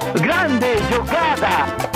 Grande jogada!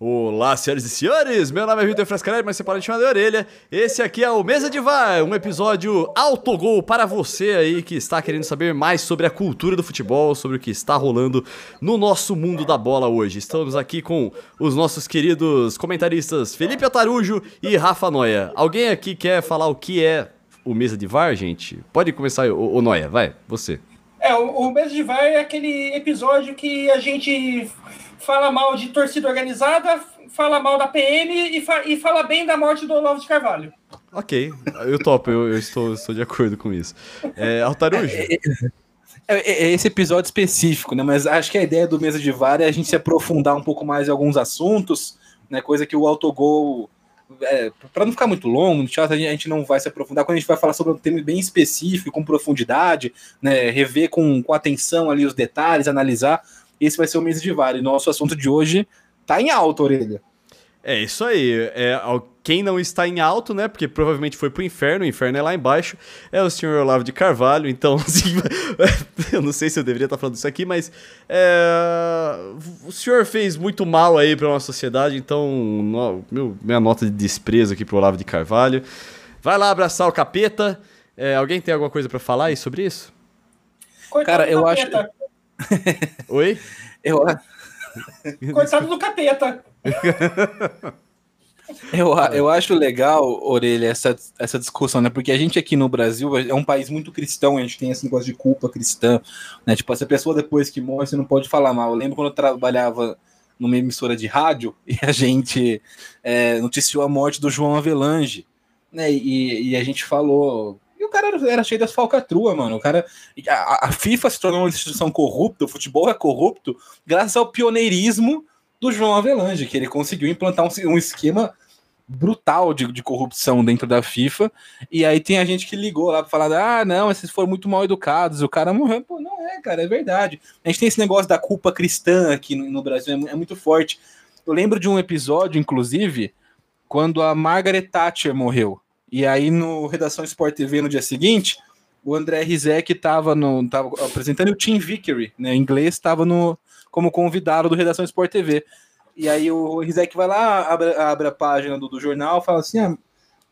Olá, senhoras e senhores! Meu nome é Vitor Frescarelli, mas você pode me chamar de orelha. Esse aqui é o Mesa de VAR, um episódio autogol para você aí que está querendo saber mais sobre a cultura do futebol, sobre o que está rolando no nosso mundo da bola hoje. Estamos aqui com os nossos queridos comentaristas Felipe Atarujo e Rafa Noia. Alguém aqui quer falar o que é o Mesa de VAR, gente? Pode começar, o, Noia, vai, você. É, o, o Mesa de VAR é aquele episódio que a gente fala mal de torcida organizada, fala mal da PM e, fa e fala bem da morte do Olavo de Carvalho. Ok, eu topo, eu, eu estou, estou de acordo com isso. É, Altarujo? É, é, é, é, esse episódio específico, né? Mas acho que a ideia do Mesa de VAR é a gente se aprofundar um pouco mais em alguns assuntos, né? Coisa que o autogol. É, para não ficar muito longo, no teatro a gente não vai se aprofundar. Quando a gente vai falar sobre um tema bem específico, com profundidade, né, rever com, com atenção ali os detalhes, analisar, esse vai ser o mês de VAR. E nosso assunto de hoje tá em alta, orelha. É isso aí. É, quem não está em alto, né? Porque provavelmente foi pro inferno, o inferno é lá embaixo, é o senhor Olavo de Carvalho. Então, assim, eu não sei se eu deveria estar falando isso aqui, mas é, o senhor fez muito mal aí para nossa sociedade. Então, no, meu, minha nota de desprezo aqui pro Olavo de Carvalho. Vai lá abraçar o capeta. É, alguém tem alguma coisa para falar aí sobre isso? Coitado Cara, eu capeta. acho. Oi? Eu... Coitado do capeta. Eu, eu acho legal, Orelha, essa, essa discussão, né? Porque a gente aqui no Brasil é um país muito cristão, a gente tem esse negócio de culpa cristã, né? Tipo, essa pessoa depois que morre, você não pode falar mal. Eu lembro quando eu trabalhava numa emissora de rádio e a gente é, noticiou a morte do João Avelange, né? E, e a gente falou, o cara era cheio das falcatruas, mano. O cara. A, a, FIFA se tornou uma instituição corrupta, o futebol é corrupto, graças ao pioneirismo do João Avelange, que ele conseguiu implantar um, um esquema brutal de, de, corrupção dentro da FIFA. E aí tem a gente que ligou lá para falar: ah, não, esses foram muito mal educados, o cara morreu. Pô, não é, cara, é verdade. A gente tem esse negócio da culpa cristã aqui no, no Brasil, é, é muito forte. Eu lembro de um episódio, inclusive, quando a Margaret Thatcher morreu. E aí, no Redação Sport TV, no dia seguinte, o André Rizek estava tava apresentando o Tim Vickery, né? Em inglês, estava como convidado do Redação Sport TV. E aí o Rizek vai lá, abre, abre a página do, do jornal, fala assim: ah,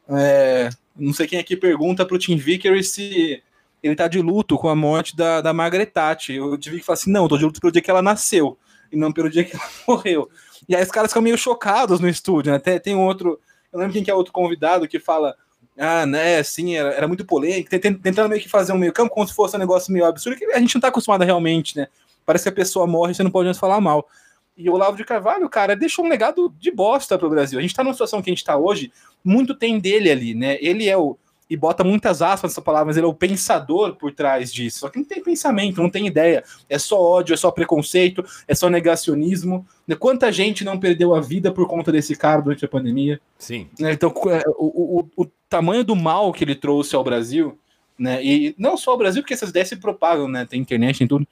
é, não sei quem aqui pergunta para o Tim Vickery se ele tá de luto com a morte da, da Margaret Thatcher. O Tim Vickery fala assim: não, tô de luto pelo dia que ela nasceu, e não pelo dia que ela morreu. E aí os caras ficam meio chocados no estúdio, né? Tem, tem outro. Eu lembro quem que é outro convidado que fala ah, né, sim, era, era muito polêmico, tentando meio que fazer um meio campo como se fosse um negócio meio absurdo, que a gente não tá acostumado realmente, né? Parece que a pessoa morre e você não pode mais falar mal. E o Olavo de Carvalho, cara, deixou um legado de bosta pro Brasil. A gente tá numa situação que a gente tá hoje, muito tem dele ali, né? Ele é o, e bota muitas aspas nessa palavra, mas ele é o pensador por trás disso. Só que não tem pensamento, não tem ideia. É só ódio, é só preconceito, é só negacionismo. Né, quanta gente não perdeu a vida por conta desse cara durante a pandemia? Sim. Né, então, é, o, o, o tamanho do mal que ele trouxe ao Brasil, né? E não só ao Brasil, porque essas ideias se propagam, né? Tem internet, tem tudo.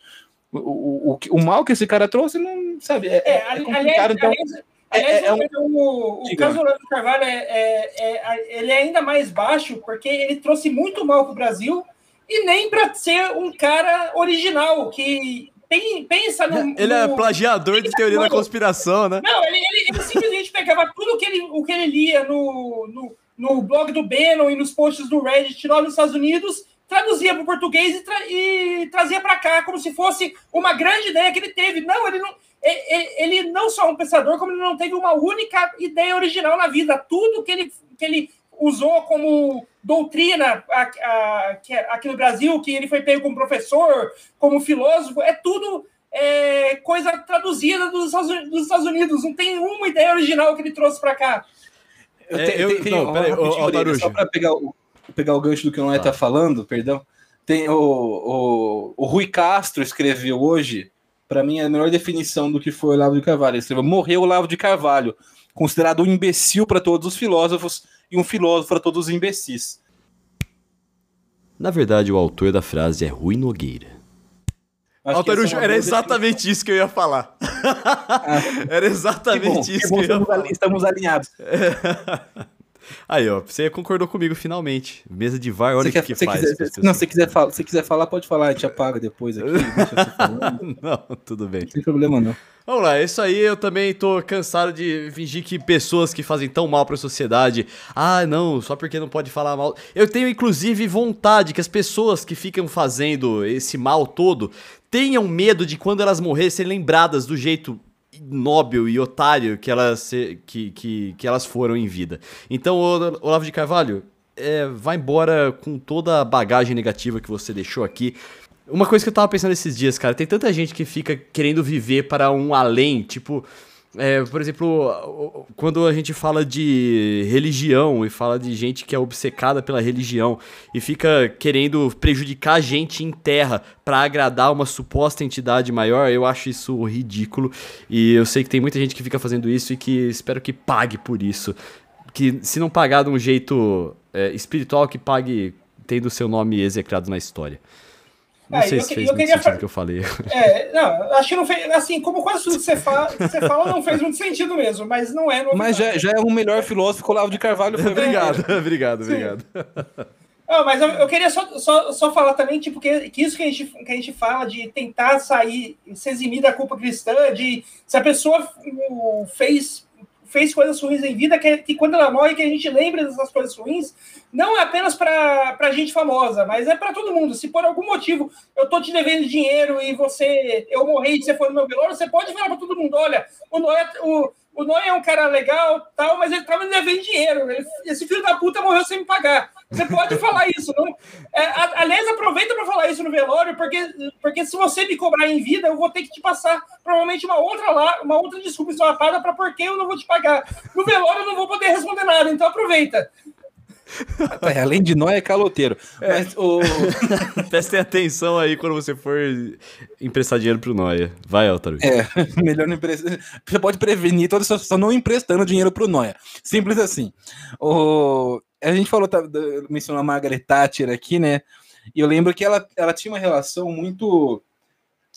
O, o, o, mal que esse cara trouxe, não sabe, é, é, é complicado. Aliás, então, aliás, é, é, é um... o, o caso do Carvalho é, é, é, ele é ainda mais baixo porque ele trouxe muito mal para o Brasil e nem para ser um cara original que tem, pensa no. Ele é plagiador de teoria da conspiração, né? Não, ele, ele, ele simplesmente pegava tudo que ele, o que ele lia no, no, no blog do Bannon e nos posts do Reddit lá nos Estados Unidos traduzia para o português e, tra e trazia para cá como se fosse uma grande ideia que ele teve. Não, ele não ele não só é um pensador, como ele não teve uma única ideia original na vida. Tudo que ele, que ele usou como doutrina aqui no Brasil, que ele foi pego como professor, como filósofo, é tudo é, coisa traduzida dos Estados Unidos. Não tem uma ideia original que ele trouxe para cá. Eu, é, eu, tem, não, peraí, ó, só para pegar o, pegar o gancho do que o Noé está ah. falando, perdão. Tem o, o, o Rui Castro escreveu hoje para mim, é a melhor definição do que foi o Olavo de Carvalho. Ele escreveu: morreu o Olavo de Carvalho, considerado um imbecil para todos os filósofos e um filósofo para todos os imbecis. Na verdade, o autor da frase é Rui Nogueira. Altarujo, é era exatamente isso que eu ia falar. Ah, era exatamente bom, isso que, que eu ia falar. Estamos alinhados. Aí, ó, você concordou comigo finalmente. Mesa de VAR, olha o que, que faz. quiser- não, se quiser, falar, se quiser falar, pode falar, a gente apaga depois aqui. não, tudo bem. não tem problema não. Vamos lá, isso aí eu também tô cansado de fingir que pessoas que fazem tão mal pra sociedade, ah, não, só porque não pode falar mal. Eu tenho inclusive vontade que as pessoas que ficam fazendo esse mal todo tenham medo de quando elas morrerem serem lembradas do jeito ignóbil e otário que elas, que, que, que elas foram em vida. Então, Olavo de Carvalho, é, vai embora com toda a bagagem negativa que você deixou aqui. Uma coisa que eu tava pensando esses dias, cara, tem tanta gente que fica querendo viver para um além, tipo, é, por exemplo, quando a gente fala de religião e fala de gente que é obcecada pela religião e fica querendo prejudicar a gente em terra pra agradar uma suposta entidade maior, eu acho isso ridículo e eu sei que tem muita gente que fica fazendo isso e que espero que pague por isso. Que se não pagar de um jeito é, espiritual, que pague tendo seu nome execrado na história. Não É, sei eu se fez eu muito queria sentido fa- que eu falei. É, não, acho que não fez. Assim, como quase tudo que você fala, que você fala não fez muito sentido mesmo, mas não é novidade. Mas já, já é o melhor filósofo que o Olavo de Carvalho foi. obrigado, obrigado, Sim. obrigado. Não, mas eu, eu queria só, só, só falar também, tipo, que, que isso que a, gente, que a gente fala de tentar sair, se eximir da culpa cristã, de se a pessoa fez, fez coisas ruins em vida, que, que quando ela morre, que a gente lembra dessas coisas ruins, não é apenas para gente famosa, mas é para todo mundo. Se por algum motivo eu tô te devendo dinheiro e você, eu morri e você foi no meu velório, você pode falar para todo mundo, olha, o Noé, o, o Noé é um cara legal, tal, mas ele tava me devendo dinheiro. Ele- esse filho da puta morreu sem me pagar. Você pode falar isso, não? É, a- aliás, aproveita para falar isso no velório, porque, porque se você me cobrar em vida, eu vou ter que te passar provavelmente uma outra lá, uma outra desculpa esfarrapada para por que eu não vou te pagar. No velório eu não vou poder responder nada, então aproveita. É, além de nós, é caloteiro. Mas o. Prestem atenção aí quando você for emprestar dinheiro pro Noia. Vai, Altaru. É, melhor não emprestar. Você pode prevenir toda essa situação não emprestando dinheiro pro Noia. Simples assim. O... A gente falou, tá, mencionou a Margaret Thatcher aqui, né? E eu lembro que ela, ela tinha uma relação muito.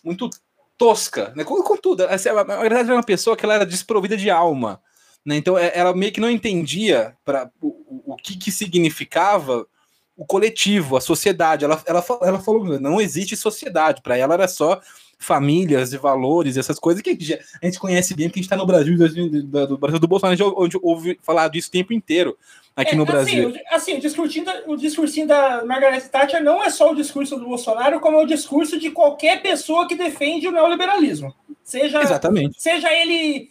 muito tosca, né? Com, com tudo. Assim, a Margaret Thatcher era uma pessoa que ela era desprovida de alma. Né? Então é- ela meio que não entendia para o, o- que, que significava o coletivo, a sociedade. Ela, ela, ela falou não existe sociedade. Para ela era só famílias e valores, essas coisas que a gente, a gente conhece bem, porque a gente está no Brasil, do, Brasil do Bolsonaro, a gente ouve, falar disso o tempo inteiro aqui É, no assim, Brasil. o- Assim, o discursinho, da, o discursinho da Margaret Thatcher não é só o discurso do Bolsonaro, como é o discurso de qualquer pessoa que defende o neoliberalismo. Seja, Exatamente. seja ele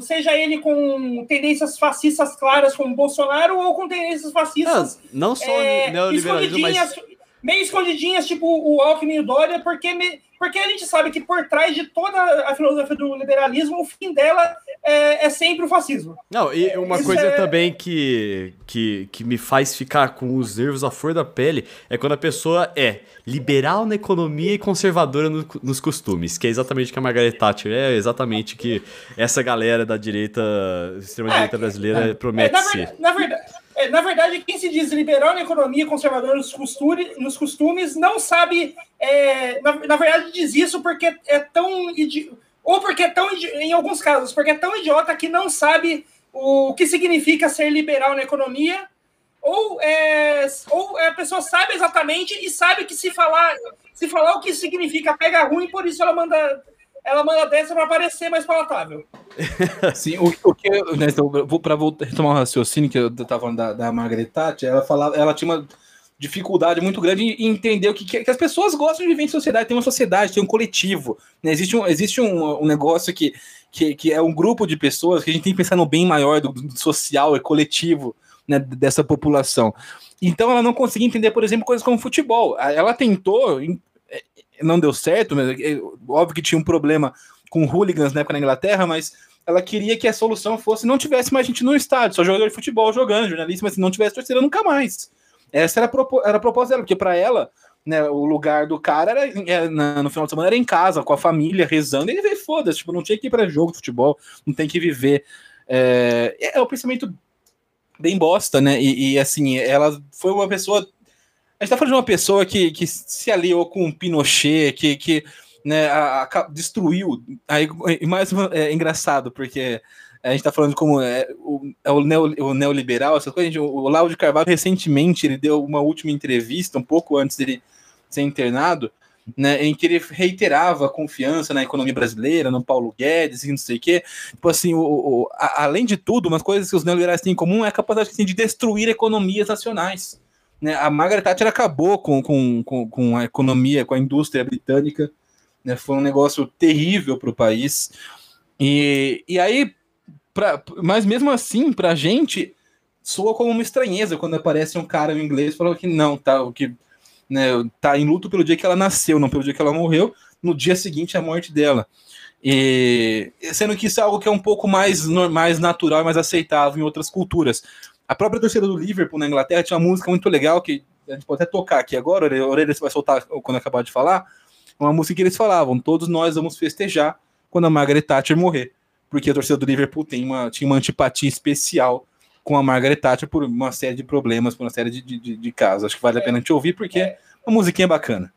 seja ele com tendências fascistas claras como Bolsonaro ou com tendências Não, fascistas não só é, neoliberalismo, mas meio escondidinhas, tipo o Alckmin e o Dória, porque, me- porque a gente sabe que por trás de toda a filosofia do liberalismo, o fim dela é, é sempre o fascismo. Não, e uma Isso coisa é- também que, que, que me faz ficar com os nervos à flor da pele é quando a pessoa é liberal na economia e conservadora no- nos costumes, que é exatamente o que a Margaret Thatcher é, exatamente o que essa galera da direita, extrema-direita É, brasileira É, promete na, ser. ver- na verdade, é, na verdade, quem se diz liberal na economia, conservador nos, costuri- nos costumes, não sabe. é, na, na verdade, diz isso porque é tão. idi- Ou porque é tão. Em alguns casos, porque é tão idiota que não sabe o que significa ser liberal na economia. Ou, é, ou a pessoa sabe exatamente e sabe que se falar, se falar o que significa pega ruim, por isso ela manda. Ela manda dessa para parecer mais palatável. Sim, o, o que eu, né, então, vou para retomar o raciocínio que eu tava falando da, da Margaret Thatcher, ela falava, ela tinha uma dificuldade muito grande em entender o que, que, as pessoas gostam de viver em sociedade, tem uma sociedade, tem um coletivo, né? Existe um, existe um, um negócio que, que, que é um grupo de pessoas que a gente tem que pensar no bem maior do, do social e coletivo né, dessa população. Então ela não conseguia entender, por exemplo, coisas como futebol. Ela tentou, não deu certo, mas é, óbvio que tinha um problema com hooligans na época na Inglaterra, mas ela queria que a solução fosse não tivesse mais gente no estádio, só jogador de futebol jogando, jornalista, mas se não tivesse torcida nunca mais. Essa era a, propo- era a proposta dela, porque para ela, né, o lugar do cara era, é, na- no final de semana era em casa, com a família, rezando, e ele veio, foda-se, tipo, não tinha que ir para jogo de futebol, não tem que viver. É, é o pensamento bem bosta, né? E, e, assim, ela foi uma pessoa. Gente tá falando de uma pessoa que, que se aliou com o Pinochet, que, que né, a- a- destruiu. Aí, mais uma- é engraçado, porque a gente tá falando como é o, é o, neo, o neoliberal, essas coisas. o, o de Carvalho, recentemente, ele deu uma última entrevista, um pouco antes dele ser internado, né, em que ele reiterava a confiança na economia brasileira, no Paulo Guedes e não sei o quê. Tipo assim, o, o a, além de tudo, umas coisas que os neoliberais têm em comum é a capacidade de destruir economias nacionais. Né? A Margaret Thatcher acabou com, com, com, com a economia, com a indústria britânica. Né? Foi um negócio terrível para o país. E, e aí, pra, mas mesmo assim, para a gente, soa como uma estranheza quando aparece um cara em inglês falando que não, tá, que né, tá em luto pelo dia que ela nasceu, não pelo dia que ela morreu, no dia seguinte a morte dela. E sendo que isso é algo que é um pouco mais, mais natural e mais aceitável em outras culturas. A própria torcida do Liverpool na Inglaterra tinha uma música muito legal que a gente pode até tocar aqui agora, a orelha vai soltar quando acabar de falar. Uma música que eles falavam: todos nós vamos festejar quando a Margaret Thatcher morrer. Porque a torcida do Liverpool tem uma, tinha uma antipatia especial com a Margaret Thatcher por uma série de problemas, por uma série de, de, de casos. Acho que vale a pena te ouvir, porque é uma musiquinha bacana.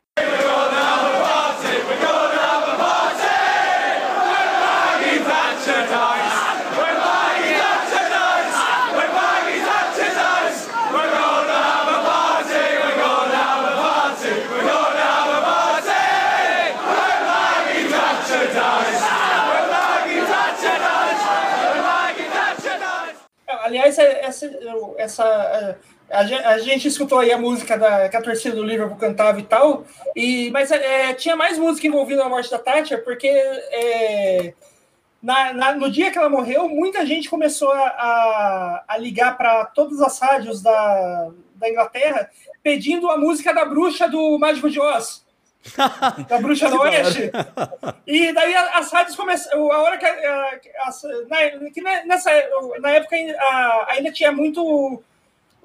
Aliás, essa, essa a, a, gente escutou aí a música da, que a torcida do Liverpool cantava e tal, e, mas é, tinha mais música envolvida na morte da Thatcher, porque é, na, na, no dia que ela morreu, muita gente começou a, a, a ligar para todas as rádios da, da Inglaterra pedindo a música da bruxa do Mágico de Oz. da Bruxa do Oeste. E daí as rádios começaram. A hora que. A, na, que nessa, na época ainda tinha muito.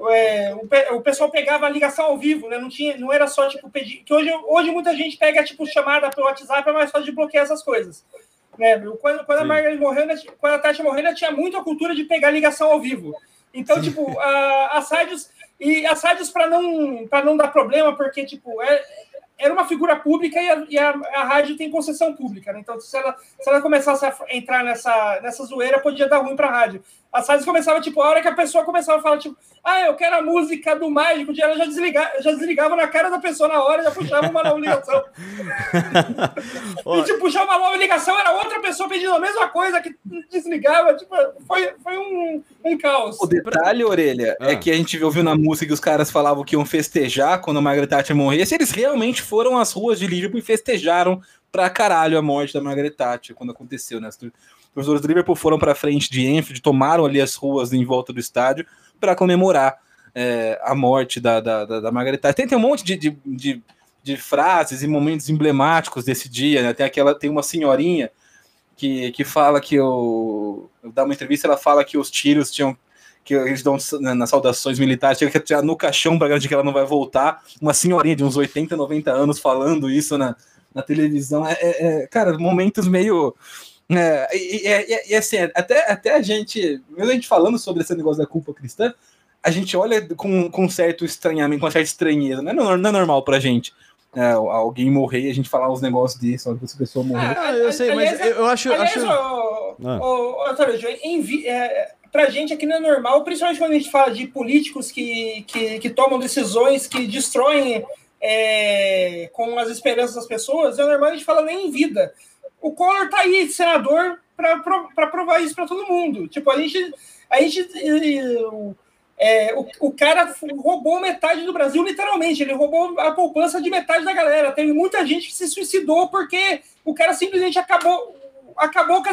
É, o, o, pessoal pegava a ligação ao vivo, né? Não, tinha, não era só tipo pedir. Que hoje, hoje muita gente pega tipo chamada pelo WhatsApp, é mais fácil de bloquear essas coisas. Né? Quando, quando a Margaret morreu, quando a Tati morreu, ainda tinha muito a cultura de pegar ligação ao vivo. Então, Sim. tipo, a, as rádios. E as rádios, para não, não dar problema, porque, tipo, é, era uma figura pública e a, e a, a rádio tem concessão pública, né? Então, se ela, se ela começasse a entrar nessa, nessa zoeira, podia dar ruim para a rádio. As rádios começavam, tipo, a hora que a pessoa começava a falar, tipo, ah, eu quero a música do mágico, ela já desligava, já desligava na cara da pessoa na hora, já puxava uma nova ligação. e, tipo, puxar uma nova ligação, era outra pessoa pedindo a mesma coisa que desligava, tipo, foi, foi um, um caos. O detalhe, Orelha, é ah. é que a gente ouviu na música que os caras falavam que iam festejar quando a Margaret Thatcher morresse, eles realmente foram às ruas de Liverpool e festejaram pra caralho a morte da Margaret Thatcher quando aconteceu, né? Os torcedores do Liverpool foram para frente de Enfield, tomaram ali as ruas em volta do estádio para comemorar é, a morte da, da, da, da Margaret Thatcher. Tem, tem um monte de, de, de, de, frases e momentos emblemáticos desse dia, né? Tem aquela, tem uma senhorinha que, que fala que o dá uma entrevista, ela fala que os tiros tinham que eles dão nas saudações militares, chega que tirar no caixão para garantir que ela não vai voltar. Uma senhorinha de uns 80, 90 anos falando isso na, na televisão. É, é, é cara, momentos meio é, e, e, e, assim, até, até a gente, mesmo a gente falando sobre esse negócio da culpa cristã, a gente olha com, com certo estranhamento, com certa estranheza, não é, não é normal pra gente. É, alguém morrer e a gente falar uns negócios disso, olha essa pessoa morrer. Ah, eu sei, mas eu acho. Aliás, acho... O, ah. o, o, é, pra gente aqui não é normal, principalmente quando a gente fala de políticos que, que, que tomam decisões que destroem é, com as esperanças das pessoas, é normal a gente falar nem em vida o Collor tá aí, senador, para provar isso para todo mundo. Tipo, a gente. A gente é, o, o cara roubou metade do Brasil, literalmente. Ele roubou a poupança de metade da galera. Tem muita gente que se suicidou porque o cara simplesmente acabou, acabou com,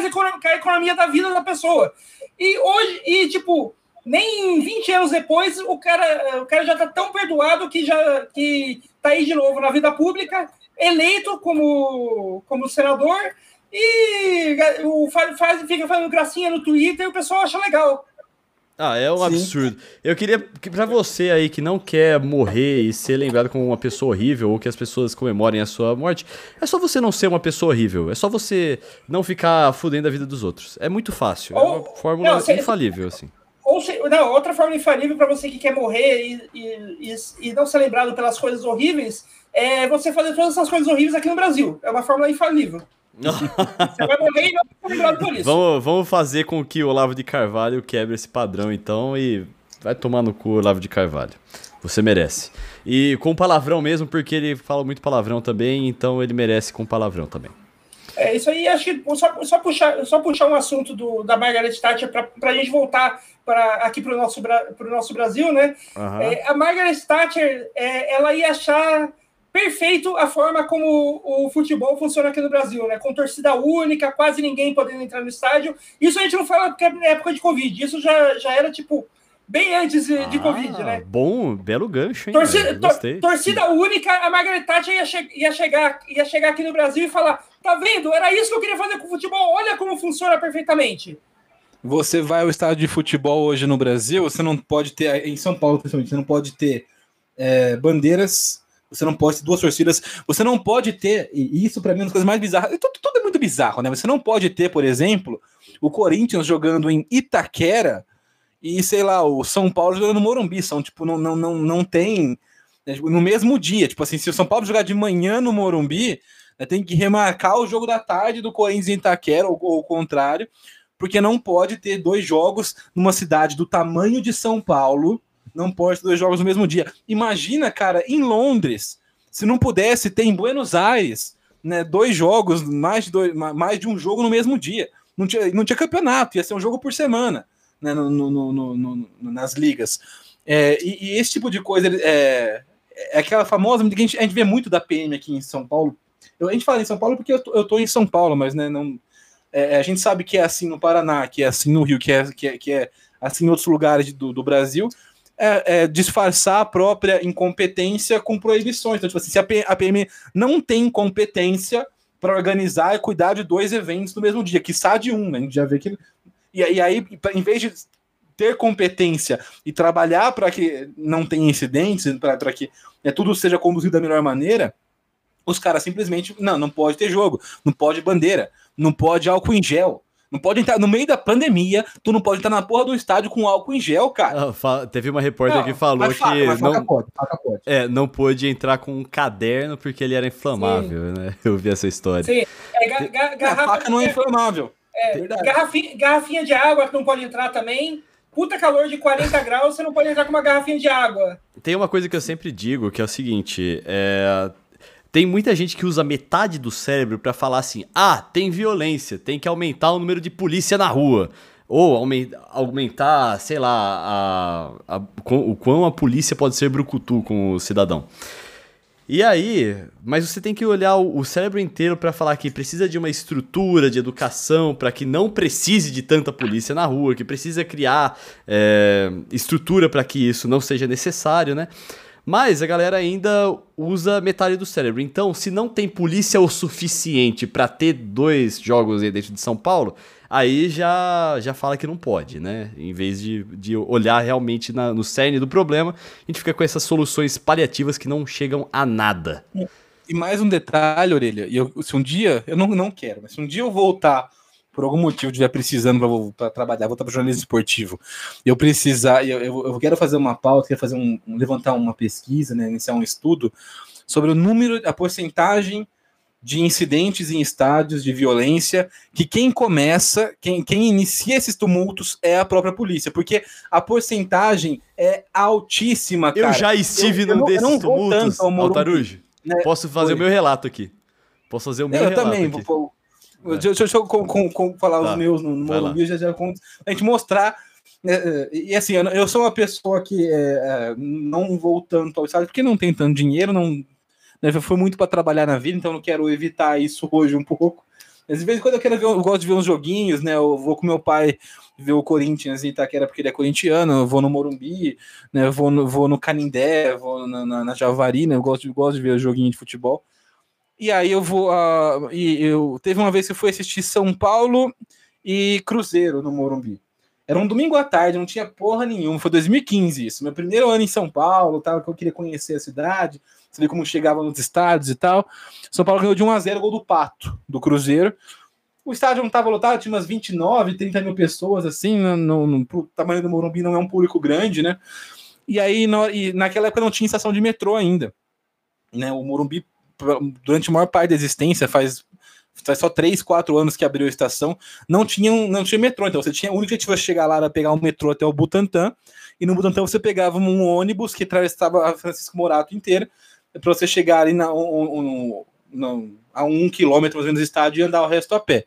a economia da vida da pessoa. E hoje, e tipo, nem 20 anos depois, o cara, o cara já tá tão perdoado que já que tá aí de novo na vida pública eleito como, como senador e o, faz, fica fazendo gracinha no Twitter e o pessoal acha legal. Ah, é um Sim. absurdo. Eu queria que para você aí que não quer morrer e ser lembrado como uma pessoa horrível ou que as pessoas comemorem a sua morte, é só você não ser uma pessoa horrível. É só você não ficar fudendo a vida dos outros. É muito fácil. Ou, é uma fórmula não, infalível, assim. Ou se, não, outra forma infalível para você que quer morrer e, e, e, não ser lembrado pelas coisas horríveis é você fazer todas essas coisas horríveis aqui no Brasil. É uma fórmula infalível. Você vai morrer e não vai lembrado por isso. Vamos, vamos fazer com que o Olavo de Carvalho quebre esse padrão, então, e vai tomar no cu, Olavo de Carvalho. Você merece. E com palavrão mesmo, porque ele fala muito palavrão também, então ele merece com palavrão também. É isso aí, acho que só, só, puxar, só puxar um assunto do, da Margaret Thatcher para a gente voltar pra, aqui para o nosso, nosso Brasil, né? Aham. É, a Margaret Thatcher, é, ela ia achar perfeito a forma como o futebol funciona aqui no Brasil, né? Com torcida única, quase ninguém podendo entrar no estádio. Isso a gente não fala porque é na época de Covid, isso já, já era tipo bem antes de, de Ah, Covid, né? Bom, belo gancho, hein? Torcida? Gostei. tor- torcida única, a Margaret Thatcher ia, che- ia chegar, ia chegar aqui no Brasil e falar: tá vendo? Era isso que eu queria fazer com o futebol, olha como funciona perfeitamente. Você vai ao estádio de futebol hoje no Brasil, você não pode ter, em São Paulo principalmente, você não pode ter é, bandeiras, você não pode ter duas torcidas, você não pode ter, e isso pra mim é uma das coisas mais bizarras, tudo, tudo é muito bizarro, né? Você não pode ter, por exemplo, o Corinthians jogando em Itaquera e, sei lá, o São Paulo jogando no Morumbi, são, tipo, não, não, não, não tem, né, tipo, no mesmo dia, tipo assim, se o São Paulo jogar de manhã no Morumbi, né, tem que remarcar o jogo da tarde do Corinthians em Itaquera, ou, ou o contrário, porque não pode ter dois jogos numa cidade do tamanho de São Paulo, não pode ter dois jogos no mesmo dia. Imagina, cara, em Londres, se não pudesse ter em Buenos Aires, né, dois jogos, mais de, dois, ma- mais de um jogo no mesmo dia. Não tinha, não tinha campeonato, ia ser um jogo por semana né, no- no- no- nas ligas. É, e, e esse tipo de coisa é, é aquela famosa. que A gente, a gente vê muito da PM aqui em São Paulo. Eu- a gente fala em São Paulo porque eu tô, eu tô em São Paulo, mas né, não, é, a gente sabe que é assim no Paraná, que é assim no Rio, que é, que é, que é assim em outros lugares do, do Brasil, é, é disfarçar a própria incompetência com proibições. Então, tipo assim, se a, PM não tem competência para organizar e cuidar de dois eventos no mesmo dia, que de um, né? A gente já vê que. E, e aí, em vez de ter competência e trabalhar para que não tenha incidentes, para que né, tudo seja conduzido da melhor maneira, os caras simplesmente, não, não pode ter jogo, não pode bandeira, não pode álcool em gel, não pode entrar no meio da pandemia, tu não pode entrar na porra do estádio com álcool em gel, cara. Ah, Teve uma repórter Não, que falou que faca não, pode, faca pode. é, não pôde entrar com um caderno porque ele era inflamável, né? Eu vi essa história. Sim, é, ga- ga- A garrafa- faca não é inflamável. É, verdade. garrafinha, garrafinha de água que não pode entrar também. Puta calor de 40 graus, você não pode entrar com uma garrafinha de água. Tem uma coisa que eu sempre digo, que é o seguinte, é... Tem muita gente que usa metade do cérebro pra falar assim: ah, tem violência, tem que aumentar o número de polícia na rua. Ou aumen- aumentar, sei lá, a, a- o quão a polícia pode ser brucutu com o cidadão. E aí, mas você tem que olhar o, cérebro inteiro pra falar que precisa de uma estrutura de educação pra que não precise de tanta polícia na rua, que precisa criar é, estrutura pra que isso não seja necessário, né? Mas a galera ainda usa metade do cérebro. Então, se não tem polícia o suficiente pra ter dois jogos dentro de São Paulo, aí já, já fala que não pode, né? Em vez de, de olhar realmente na- no cerne do problema, a gente fica com essas soluções paliativas que não chegam a nada. E mais um detalhe, Orelha, e eu, se um dia, eu não, não quero, mas se um dia eu voltar, por algum motivo, estiver precisando para trabalhar, voltar para jornalismo esportivo, eu precisar, eu, eu, eu quero fazer uma pauta, quero fazer um- levantar uma pesquisa, né, iniciar um estudo sobre o número, a porcentagem de incidentes em estádios de violência, que quem começa, quem, quem inicia esses tumultos é a própria polícia, porque a porcentagem é altíssima, cara. eu já estive eu- eu num não- eu desses não vou tumultos, tanto ao Morumbi, Altarujo. né? Posso fazer Oi. o meu relato aqui. Posso fazer o meu Eu relato também, aqui. vou, vou- deixa, deixa eu com, com- com- falar Tá, os meus no, no. Morumbi, já, já conto, a gente mostrar. né, é, e assim, eu, eu sou uma pessoa que é, é, não vou tanto ao estádio porque não tem tanto dinheiro, não né, foi muito para trabalhar na vida, então eu não quero evitar isso hoje um pouco. Mas de vez em quando eu quero ver, eu gosto de ver uns joguinhos, né? Eu vou com meu pai ver o Corinthians em Itaquera porque ele é corintiano, eu vou no Morumbi, né? Eu vou no, vou no Canindé, vou na, na, na Javari, né? Eu gosto, de- gosto de ver joguinho de futebol. E aí eu vou. ah, e eu teve uma vez que eu fui assistir São Paulo e Cruzeiro no Morumbi. Era um domingo à tarde, não tinha porra nenhuma. Foi 2015 isso. Meu primeiro ano em São Paulo, tal, que eu queria conhecer a cidade, saber como chegava nos estádios e tal. São Paulo ganhou de 1 a 0 gol do Pato, do Cruzeiro. O estádio não estava lotado, tinha umas 29, 30 mil pessoas, assim, no, no, no- pro tamanho do Morumbi não é um público grande, né? E aí, na- e naquela época não tinha estação de metrô ainda. Né? O Morumbi, durante a maior parte da existência, faz, faz só 3, 4 anos que abriu a estação, não tinha, não tinha metrô, então você tinha, o único jeito de chegar lá era pegar um metrô até o Butantã, e no Butantã você pegava um ônibus que atravessava a Francisco Morato inteira, para você chegar ali na, um, um, a um quilômetro mais ou menos do estádio e andar o resto a pé.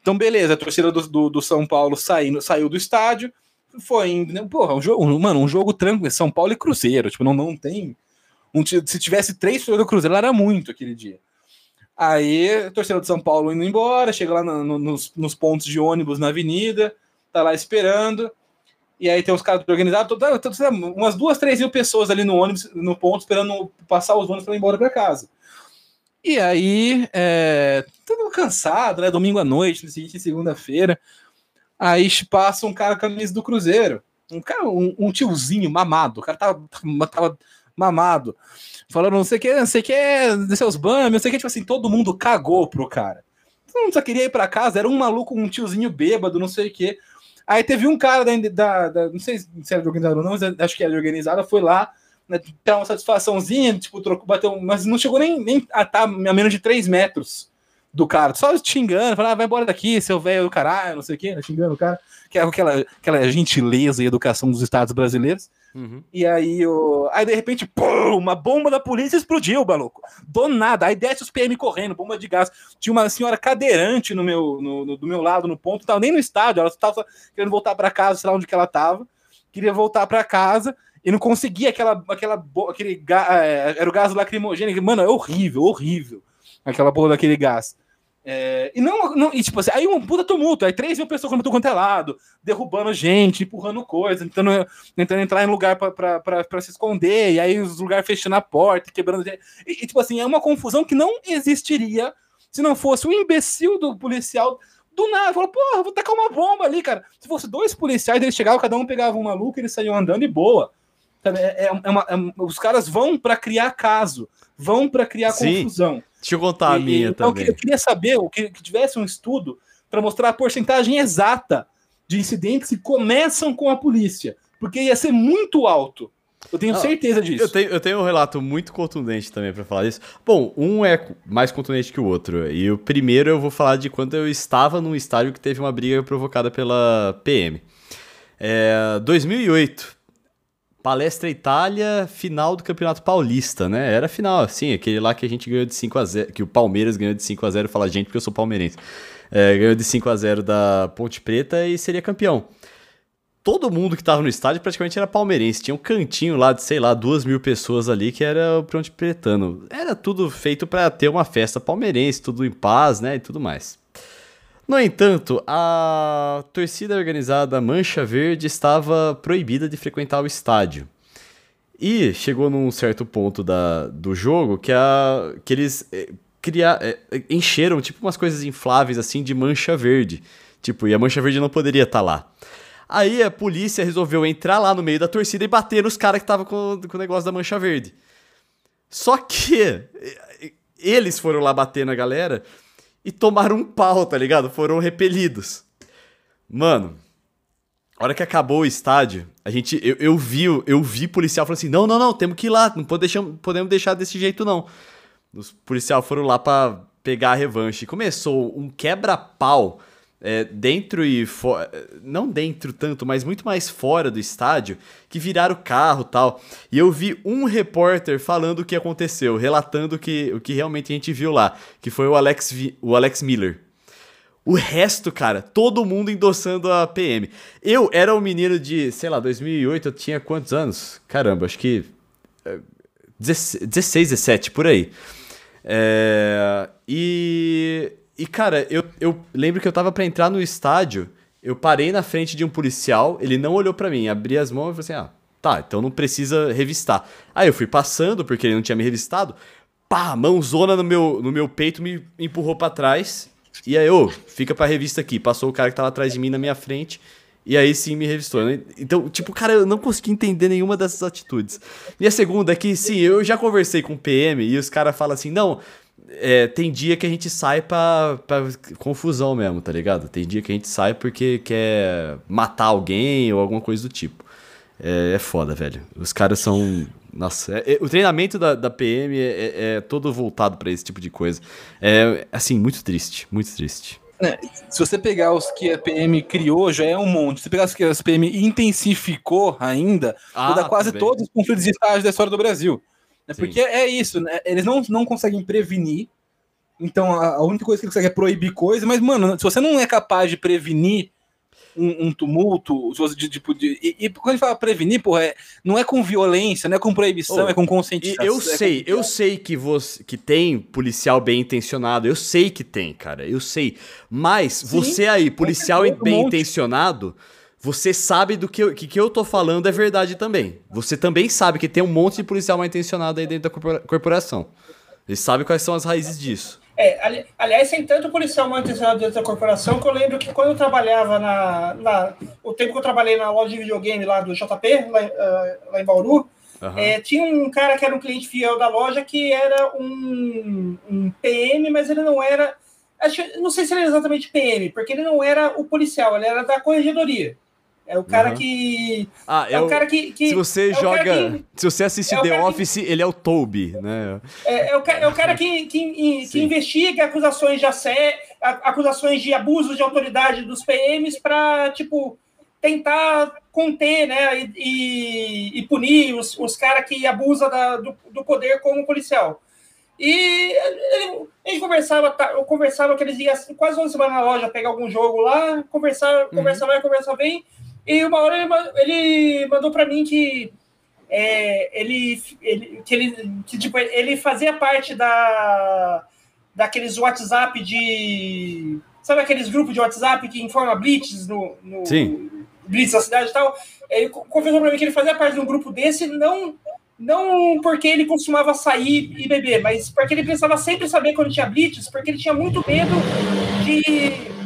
Então, beleza, a torcida do, do, do São Paulo saindo, saiu do estádio, foi indo, né? Porra, um jogo, mano, um jogo tranquilo, São Paulo e Cruzeiro, tipo, não, não tem. Um, se tivesse três torcedores do Cruzeiro, era muito aquele dia. Aí, torcida do São Paulo indo embora, chega lá no, no, nos, nos, pontos de ônibus na avenida, tá lá esperando. E aí tem os caras organizados, umas duas, três mil pessoas ali no ônibus, no ponto, esperando passar os ônibus para ir embora para casa. E aí, é, todo cansado, né? Domingo à noite, no seguinte segunda-feira. Aí passa um cara com a camisa do Cruzeiro. Um cara, um, um tiozinho mamado. O cara tava, tava mamado. Falando, não sei o que, não sei o que, de seus banhos, não sei o que, tipo assim, todo mundo cagou pro cara. Mundo só queria ir pra casa, era um maluco, um tiozinho bêbado, não sei o que. Aí teve um cara da, da, da, não sei se era de organizado ou não, mas acho que era de organizada, foi lá, né, ter uma satisfaçãozinha, tipo, trocou, bateu, mas não chegou nem, nem a tá a menos de 3 metros do cara, só xingando, falando, ah, vai embora daqui, seu velho caralho, não sei o quê, né, xingando o cara, que é aquela, aquela gentileza e educação dos estados brasileiros. Uhum. E aí, o... aí de repente, pum, uma bomba da polícia explodiu, maluco. Do nada. Aí desce os PM correndo, bomba de gás. Tinha uma senhora cadeirante no meu, no, no do meu lado, no ponto, tava nem no estádio, ela estava querendo voltar para casa, sei lá onde que ela tava. Queria voltar para casa e não conseguia aquela, aquela, aquele é, era o gás lacrimogêneo. Mano, é horrível, horrível. Aquela porra daquele gás. É, e não, não e tipo assim, aí um puta tumulto, aí 3 mil pessoas como quanto é lado, derrubando gente, empurrando coisa, tentando, tentando entrar em lugar para se esconder, e aí os lugares fechando a porta, quebrando. E, e, tipo assim, é uma confusão que não existiria se não fosse o imbecil do policial do nada, falou, porra, vou tacar uma bomba ali, cara. Se fosse dois policiais, eles chegavam, cada um pegava um maluco, eles saíam andando e boa. É, é, é uma, é, os caras vão para criar caso, vão para criar Sim. confusão. Deixa eu contar a minha então, também. Eu queria saber o que, que tivesse um estudo para mostrar a porcentagem exata de incidentes que começam com a polícia, porque ia ser muito alto. Eu tenho ah, certeza disso. Eu tenho, eu tenho um relato muito contundente também para falar disso. Bom, um é mais contundente que o outro. E o primeiro eu vou falar de quando eu estava num estádio que teve uma briga provocada pela PM. É, 2008. Palestra Itália, final do Campeonato Paulista, né? Era final, assim, aquele lá que a gente ganhou de 5 a 0 que o Palmeiras ganhou de 5 a 0 fala gente porque eu sou palmeirense. É, ganhou de 5 a 0 da Ponte Preta e seria campeão. Todo mundo que tava no estádio praticamente era palmeirense. Tinha um cantinho lá de, sei lá, duas mil pessoas ali que era o Ponte Pretano. Era tudo feito para ter uma festa palmeirense, tudo em paz, né? E tudo mais. No entanto, a torcida organizada Mancha Verde estava proibida de frequentar o estádio. E chegou num certo ponto da, do jogo que, a, que eles é, criar, é, encheram tipo umas coisas infláveis assim de mancha verde. Tipo, e a mancha verde não poderia estar tá lá. Aí a polícia resolveu entrar lá no meio da torcida e bater nos caras que estavam com, com o negócio da mancha verde. Só que eles foram lá bater na galera e tomaram um pau, tá ligado? Foram repelidos. Mano, hora que acabou o estádio, a gente, eu, eu vi, eu vi policial falando assim, não, não, não, temos que ir lá, não podemos deixar, desse jeito não. Os policiais foram lá para pegar a revanche. Começou um quebra-pau é, dentro e fora. Não dentro tanto, mas muito mais fora do estádio, que viraram o carro tal. E eu vi um repórter falando o que aconteceu, relatando que, o que realmente a gente viu lá, que foi o Alex, o Alex Miller. O resto, cara, todo mundo endossando a PM. Eu era um menino de, sei lá, 2008, eu tinha quantos anos? Caramba, acho que. 16, 17, por aí. É, e e, cara, eu, eu lembro que eu tava para entrar no estádio, eu parei na frente de um policial, ele não olhou para mim, abri as mãos e falei assim: ah, tá, então não precisa revistar. Aí eu fui passando, porque ele não tinha me revistado, pá, mãozona no meu, no meu peito me empurrou para trás. E aí, ô, fica pra revista aqui. Passou o cara que tava atrás de mim na minha frente. E aí sim me revistou. Então, tipo, cara, eu não consegui entender nenhuma dessas atitudes. E a segunda é que, sim, eu já conversei com o PM e os caras falam assim: não, é, tem dia que a gente sai pra, pra confusão mesmo, tá ligado? Tem dia que a gente sai porque quer matar alguém ou alguma coisa do tipo. É, é foda, velho. Os caras são Nossa, é- é- o treinamento da, da PM é, é- é todo voltado pra esse tipo de coisa. É, assim, muito triste, muito triste. Se você pegar os que a PM criou, já é um monte. Se você pegar os que a PM intensificou ainda, Ah, dá quase também. todos os conflitos de estágio da história do Brasil. É Sim. porque é isso, né? Eles não, não conseguem prevenir. Então a, a única coisa que eles conseguem é proibir coisa, mas, mano, se você não é capaz de prevenir um, um tumulto, se você, de, tipo, de- e, e quando a gente fala prevenir, porra, é, não é com violência, não é com proibição, Oh, é com conscientização. eu é com- sei, eu sei que você que tem policial bem intencionado, eu sei que tem, cara, eu sei. Mas você aí, policial um bem monte. Você sabe do que, eu- que que eu tô falando é verdade também. Você também sabe que tem um monte de policial mal intencionado aí dentro da corpora- corporação. Eles sabem quais são as raízes disso. É, ali- aliás, tem tanto policial mal intencionado dentro da corporação que eu lembro que quando eu trabalhava na, na- O tempo que eu trabalhei na loja de videogame lá do JP, lá, em- ah, lá em Bauru, Aham. é, tinha um cara que era um cliente fiel da loja que era um, um PM, mas ele não era. Acho, não sei se ele era exatamente PM, porque ele não era o policial, ele era da corregedoria. É o cara Aham. que. Ah, É eu, o cara que. que se você é joga, que- se você assiste é The cara que- Office, ele é o Toby, né? É, é o, é o cara que, que, que investiga acusações de assédio, acusações de abuso de autoridade dos PMs para, tipo, tentar conter, né, e, e- e punir os, os caras que abusam da- do, do poder como policial. E ele, a gente conversava, tá, eu conversava que eles iam quase uma semana na loja pegar algum jogo lá, conversar, conversar vai, conversar bem, e uma hora ele, ma- ele mandou para mim que é, ele, ele, que ele, que, tipo, ele fazia parte da, daqueles WhatsApp de. Sabe aqueles grupos de WhatsApp que informa Blitz no, no Sim. Blitz da cidade e tal? Ele co- confessou pra mim que ele fazia parte de um grupo desse, não, não porque ele costumava sair e beber, mas porque ele precisava sempre saber quando tinha Blitz, porque ele tinha muito medo de.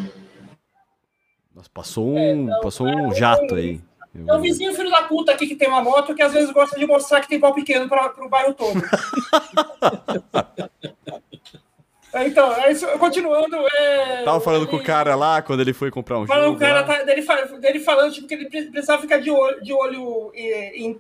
Passou um, É, passou um jato aí. É o vizinho filho da puta aqui que tem uma moto que às vezes gosta de mostrar que tem pau pequeno para o bairro todo. então, é isso, continuando. É, Tava falando ele- com o cara lá quando ele foi comprar um Falando, jogo. o cara tá, dele, dele falando tipo, que ele pre- precisava ficar de olho, de olho em,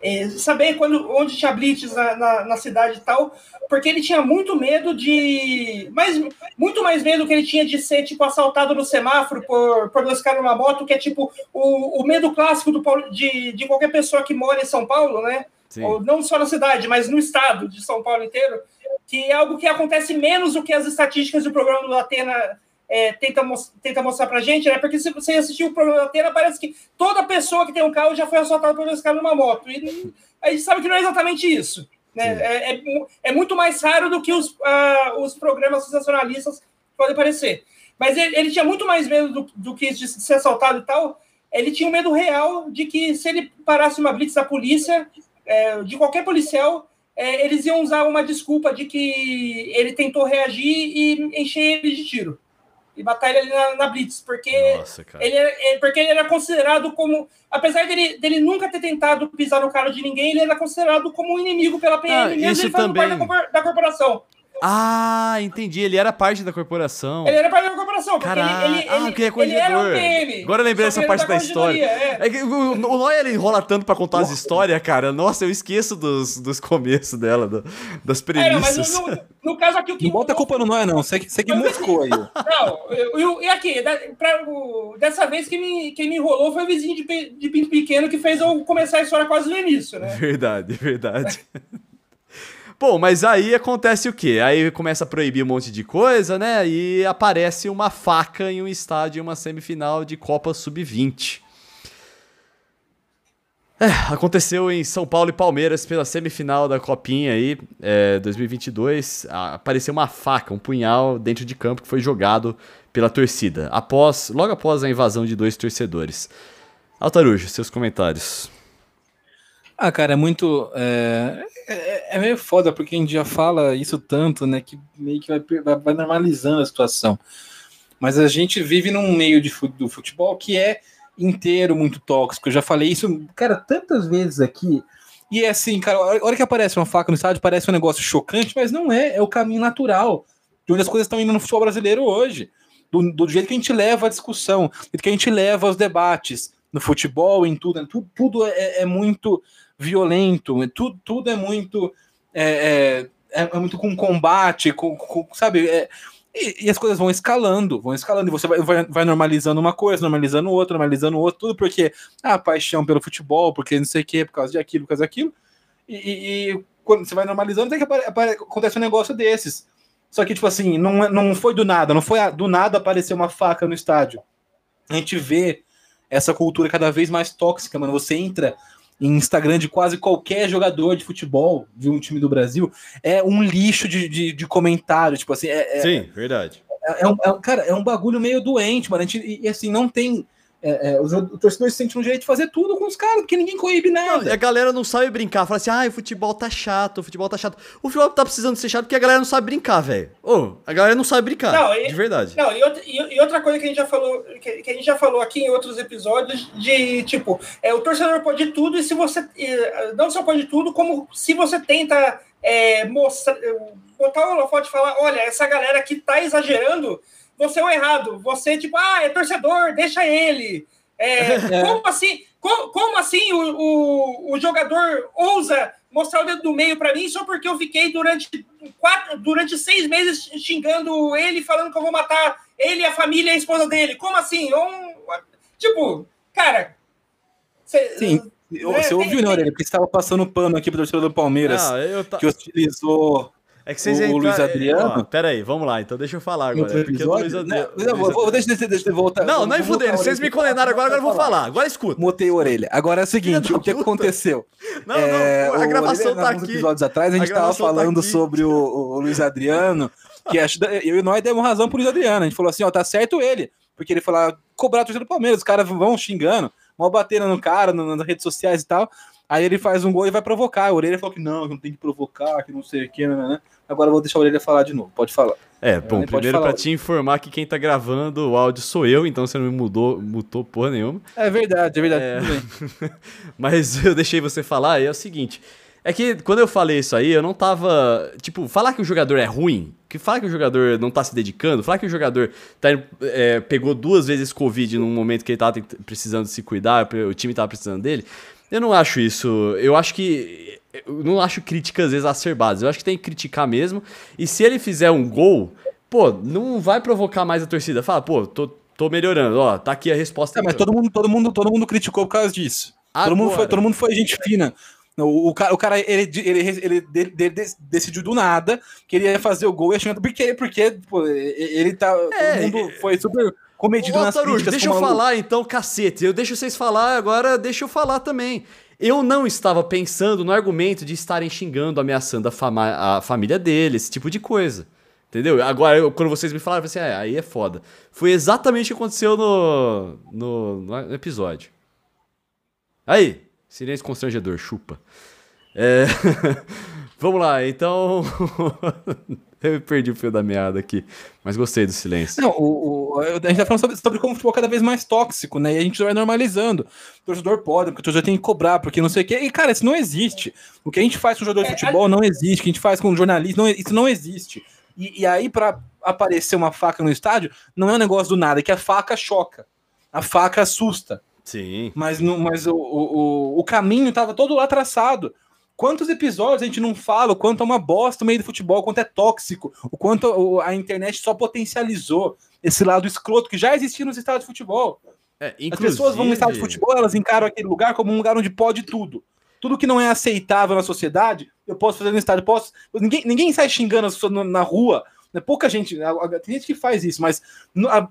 eh, saber quando, onde tinha blitz na, na, na cidade e tal, porque ele tinha muito medo de. Mais, muito mais medo que ele tinha de ser tipo assaltado no semáforo por, por dois caras numa moto, que é tipo o, o medo clássico do, de, de qualquer pessoa que mora em São Paulo, né? Sim. Ou não só na cidade, mas no estado de São Paulo inteiro, que é algo que acontece menos do que as estatísticas do programa do Atena é, tenta, tenta mostrar pra gente, né? Porque se você assistir o programa Atena, parece que toda pessoa que tem um carro já foi assaltada por dois caras numa moto. E a gente sabe que não é exatamente isso. Né? É, é é muito mais raro do que os, ah, os programas sensacionalistas podem parecer. Mas ele, ele tinha muito mais medo do, do que de ser assaltado e tal. Ele tinha um medo real de que se ele parasse uma blitz da polícia, é, de qualquer policial, é, eles iam usar uma desculpa de que ele tentou reagir e encher ele de tiro. E matar ele ali na, na blitz, porque Nossa, ele, era- é, porque ele era considerado como. Apesar dele, dele nunca ter tentado pisar no cara de ninguém, ele era considerado como um inimigo pela PM, Ah, mesmo ele fazendo parte da, também. da corporação. Ah, entendi. Ele era parte da corporação. Ele era parte da corporação, porque Caraca. ele, ele, Ah, ele, é ele era um. PM. Agora eu lembrei dessa parte era da história. corregedoria, é. É que o, o Noia ele enrola tanto pra contar as histórias, cara. Nossa, eu esqueço dos, dos começos dela, do- das É, não, mas premissas. no, no- no caso aqui, o que. Não bota a culpa no Noé, não. Você que, você que moscou aí. Não, eu- eu- e aqui, da- pra, o- dessa vez quem me, quem me enrolou foi o vizinho de, pe- de Pinto Pequeno que fez eu começar a história quase no início, né? Verdade, verdade. Bom, mas aí acontece o quê? Aí começa a proibir um monte de coisa, né? E aparece uma faca em um estádio em uma semifinal de Copa Sub-20. É, aconteceu em São Paulo e Palmeiras pela semifinal da Copinha aí, é, 2022. Ah, Apareceu uma faca, um punhal dentro de campo que foi jogado pela torcida, após, logo após a invasão de dois torcedores. Altarujo, seus comentários. Ah, cara, é muito. É, é, é meio foda, porque a gente já fala isso tanto, né? Que meio que vai, vai, normalizando a situação. Mas a gente vive num meio de, do futebol que é inteiro muito tóxico. Eu já falei isso, cara, tantas vezes aqui. E é assim, cara, a hora que aparece uma faca no estádio, parece um negócio chocante, mas não é. É o caminho natural de onde as coisas estão indo no futebol brasileiro hoje. Do, do jeito que a gente leva a discussão, do jeito que a gente leva os debates no futebol, em tudo. Tudo, tudo é, é muito violento, tudo, tudo é muito. É, é, é muito com combate, com, com sabe? É, e, e, as coisas vão escalando, vão escalando, e você vai, vai, vai, normalizando uma coisa, normalizando outra, normalizando outra, tudo porque ah, paixão pelo futebol, porque não sei o que, por causa de aquilo, por causa daquilo. E, e, quando você vai normalizando, tem que acontece um negócio desses. Só que, tipo assim, não, não foi do nada, não foi do nada aparecer uma faca no estádio. A gente vê essa cultura cada vez mais tóxica, mano. Você entra em Instagram de quase qualquer jogador de futebol de um time do Brasil, é um lixo de, de, de comentário, tipo assim. É, é, Sim, verdade. É, é, um, é, cara, é um bagulho meio doente, mano. Gente, e assim, não tem é, é, os, o torcedor se sente no direito de fazer tudo com os caras, porque ninguém coíbe nada. Não, a galera não sabe brincar. Fala assim, ah, o futebol tá chato, o futebol tá chato. O futebol tá precisando ser chato porque a galera não sabe brincar, velho. Ô, a galera não sabe brincar. Não, e, de verdade. Não, e outra, e, e, outra coisa que a gente já falou, que, que, a gente já falou aqui em outros episódios, de tipo, é, o torcedor pode tudo, e se você. Não só pode tudo, como se você tenta é, mostrar, botar o holofote e falar, olha, essa galera aqui tá exagerando você é o errado. Você, tipo, ah, é torcedor, deixa ele. É, é. Como assim? Como, como assim o, o, o, jogador ousa mostrar o dedo do meio para mim só porque eu fiquei durante quatro, durante seis meses xingando ele, falando que eu vou matar ele, a família e a esposa dele? Como assim? Um, tipo, cara. Cê, Sim. Né, você ouviu, né, Aurélio? Porque estava passando pano aqui para o torcedor do Palmeiras, ah, tá... que utilizou é que vocês o, o Luiz Adriano. Ó, pera aí, vamos lá. Então deixa eu falar agora. Porque o Luiz Adriano. Não, vou, deixa, deixa, deixa eu voltar. Não, não é fudendo. Vocês me condenaram agora, agora eu vou falar. Agora escuta. Mutei a orelha. Agora é o seguinte: o que aconteceu? Não, não, é, a gravação tá aqui. episódios atrás, a gente tava tá falando tá sobre o, o, Luiz Adriano. Que acho, eu e nós demos razão pro Luiz Adriano. A gente falou assim: ó, tá certo ele. Porque ele falou, cobrar a torcida do Palmeiras. Os caras vão xingando, mal batendo no cara, nas redes sociais e tal. Aí ele faz um gol e vai provocar. A orelha falou que não, que não tem que provocar, que não sei o que, né? né, né. Agora eu vou deixar a orelha falar de novo. Pode falar. É, bom, primeiro para te informar que quem tá gravando o áudio sou eu, então você não me mudou, mutou porra nenhuma. É verdade, é verdade. É... Mas eu deixei você falar, e é o seguinte. É que quando eu falei isso aí, eu não tava. Tipo, falar que o jogador é ruim, que falar que o jogador não tá se dedicando, falar que o jogador tá, é, pegou duas vezes Covid num momento que ele tava precisando se cuidar, o time tava precisando dele. Eu não acho isso. Eu acho que. Eu não acho críticas exacerbadas. Eu acho que tem que criticar mesmo. E se ele fizer um gol, pô, não vai provocar mais a torcida. Fala, pô, tô, tô melhorando. Ó, tá aqui a resposta. É, mas todo mundo, todo, mundo, todo mundo criticou por causa disso. Todo mundo, foi, todo mundo foi gente fina. O, o, cara, o cara ele, ele, ele, ele, decidiu do nada que ele ia fazer o gol e achando. Porque, porque pô, ele tá. É, todo mundo foi super comedido Ô, nas Tarujo, críticas. Deixa eu falar então, cacete. Eu deixo vocês falar, agora deixa eu falar também. Eu não estava pensando no argumento de estarem xingando, ameaçando a, fama, a família dele, esse tipo de coisa. Entendeu? Agora, eu, quando vocês me falaram, eu falei assim, é, aí é foda. Foi exatamente o que aconteceu no, no, no episódio. Aí, silêncio constrangedor, chupa. É... Vamos lá, então. Eu perdi o fio da meada aqui, mas gostei do silêncio. Não, o, o, a gente tá falando sobre, sobre como o futebol é cada vez mais tóxico, né? E a gente vai normalizando. O torcedor pode, porque o torcedor tem que cobrar, porque não sei o quê. E, cara, isso não existe. O que a gente faz com o jogador de é, futebol não existe. O que a gente faz com o jornalista, não, isso não existe. E, e aí, para aparecer uma faca no estádio, não é um negócio do nada, é que a faca choca. A faca assusta. Sim. Mas, no, mas o, o, o caminho estava todo lá traçado. Quantos episódios a gente não fala o quanto é uma bosta no meio do futebol, o quanto é tóxico, o quanto a internet só potencializou esse lado escroto que já existia nos estados de futebol. É, inclusive... As pessoas vão no estádio de futebol, elas encaram aquele lugar como um lugar onde pode tudo. Tudo que não é aceitável na sociedade, eu posso fazer no estádio. Posso... Ninguém, ninguém sai xingando na rua. Né? Pouca gente. Tem gente que faz isso, mas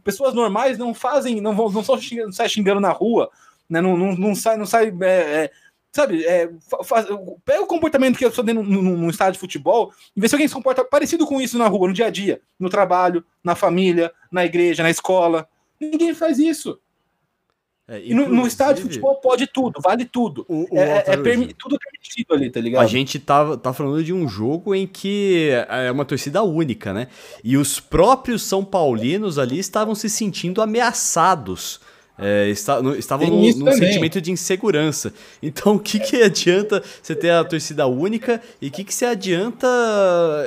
pessoas normais não fazem, não, vão, não só xingando, não sai xingando na rua, né? não, não, não sai, não sai é, é, Sabe, é, faz, pega o comportamento que eu estou dentro num estádio de futebol e vê se alguém se comporta parecido com isso na rua, no dia a dia, no trabalho, na família, na igreja, na escola. Ninguém faz isso. É, e no, no, estádio de futebol pode tudo, vale tudo. O, o é, é, é permi tudo permitido ali, tá ligado? A gente tá, tá falando de um jogo em que é uma torcida única, né? E os próprios São Paulinos ali estavam se sentindo ameaçados é, está, no, estavam num, num sentimento de insegurança. Então, o que, que adianta você ter a torcida única e o que, que se adianta.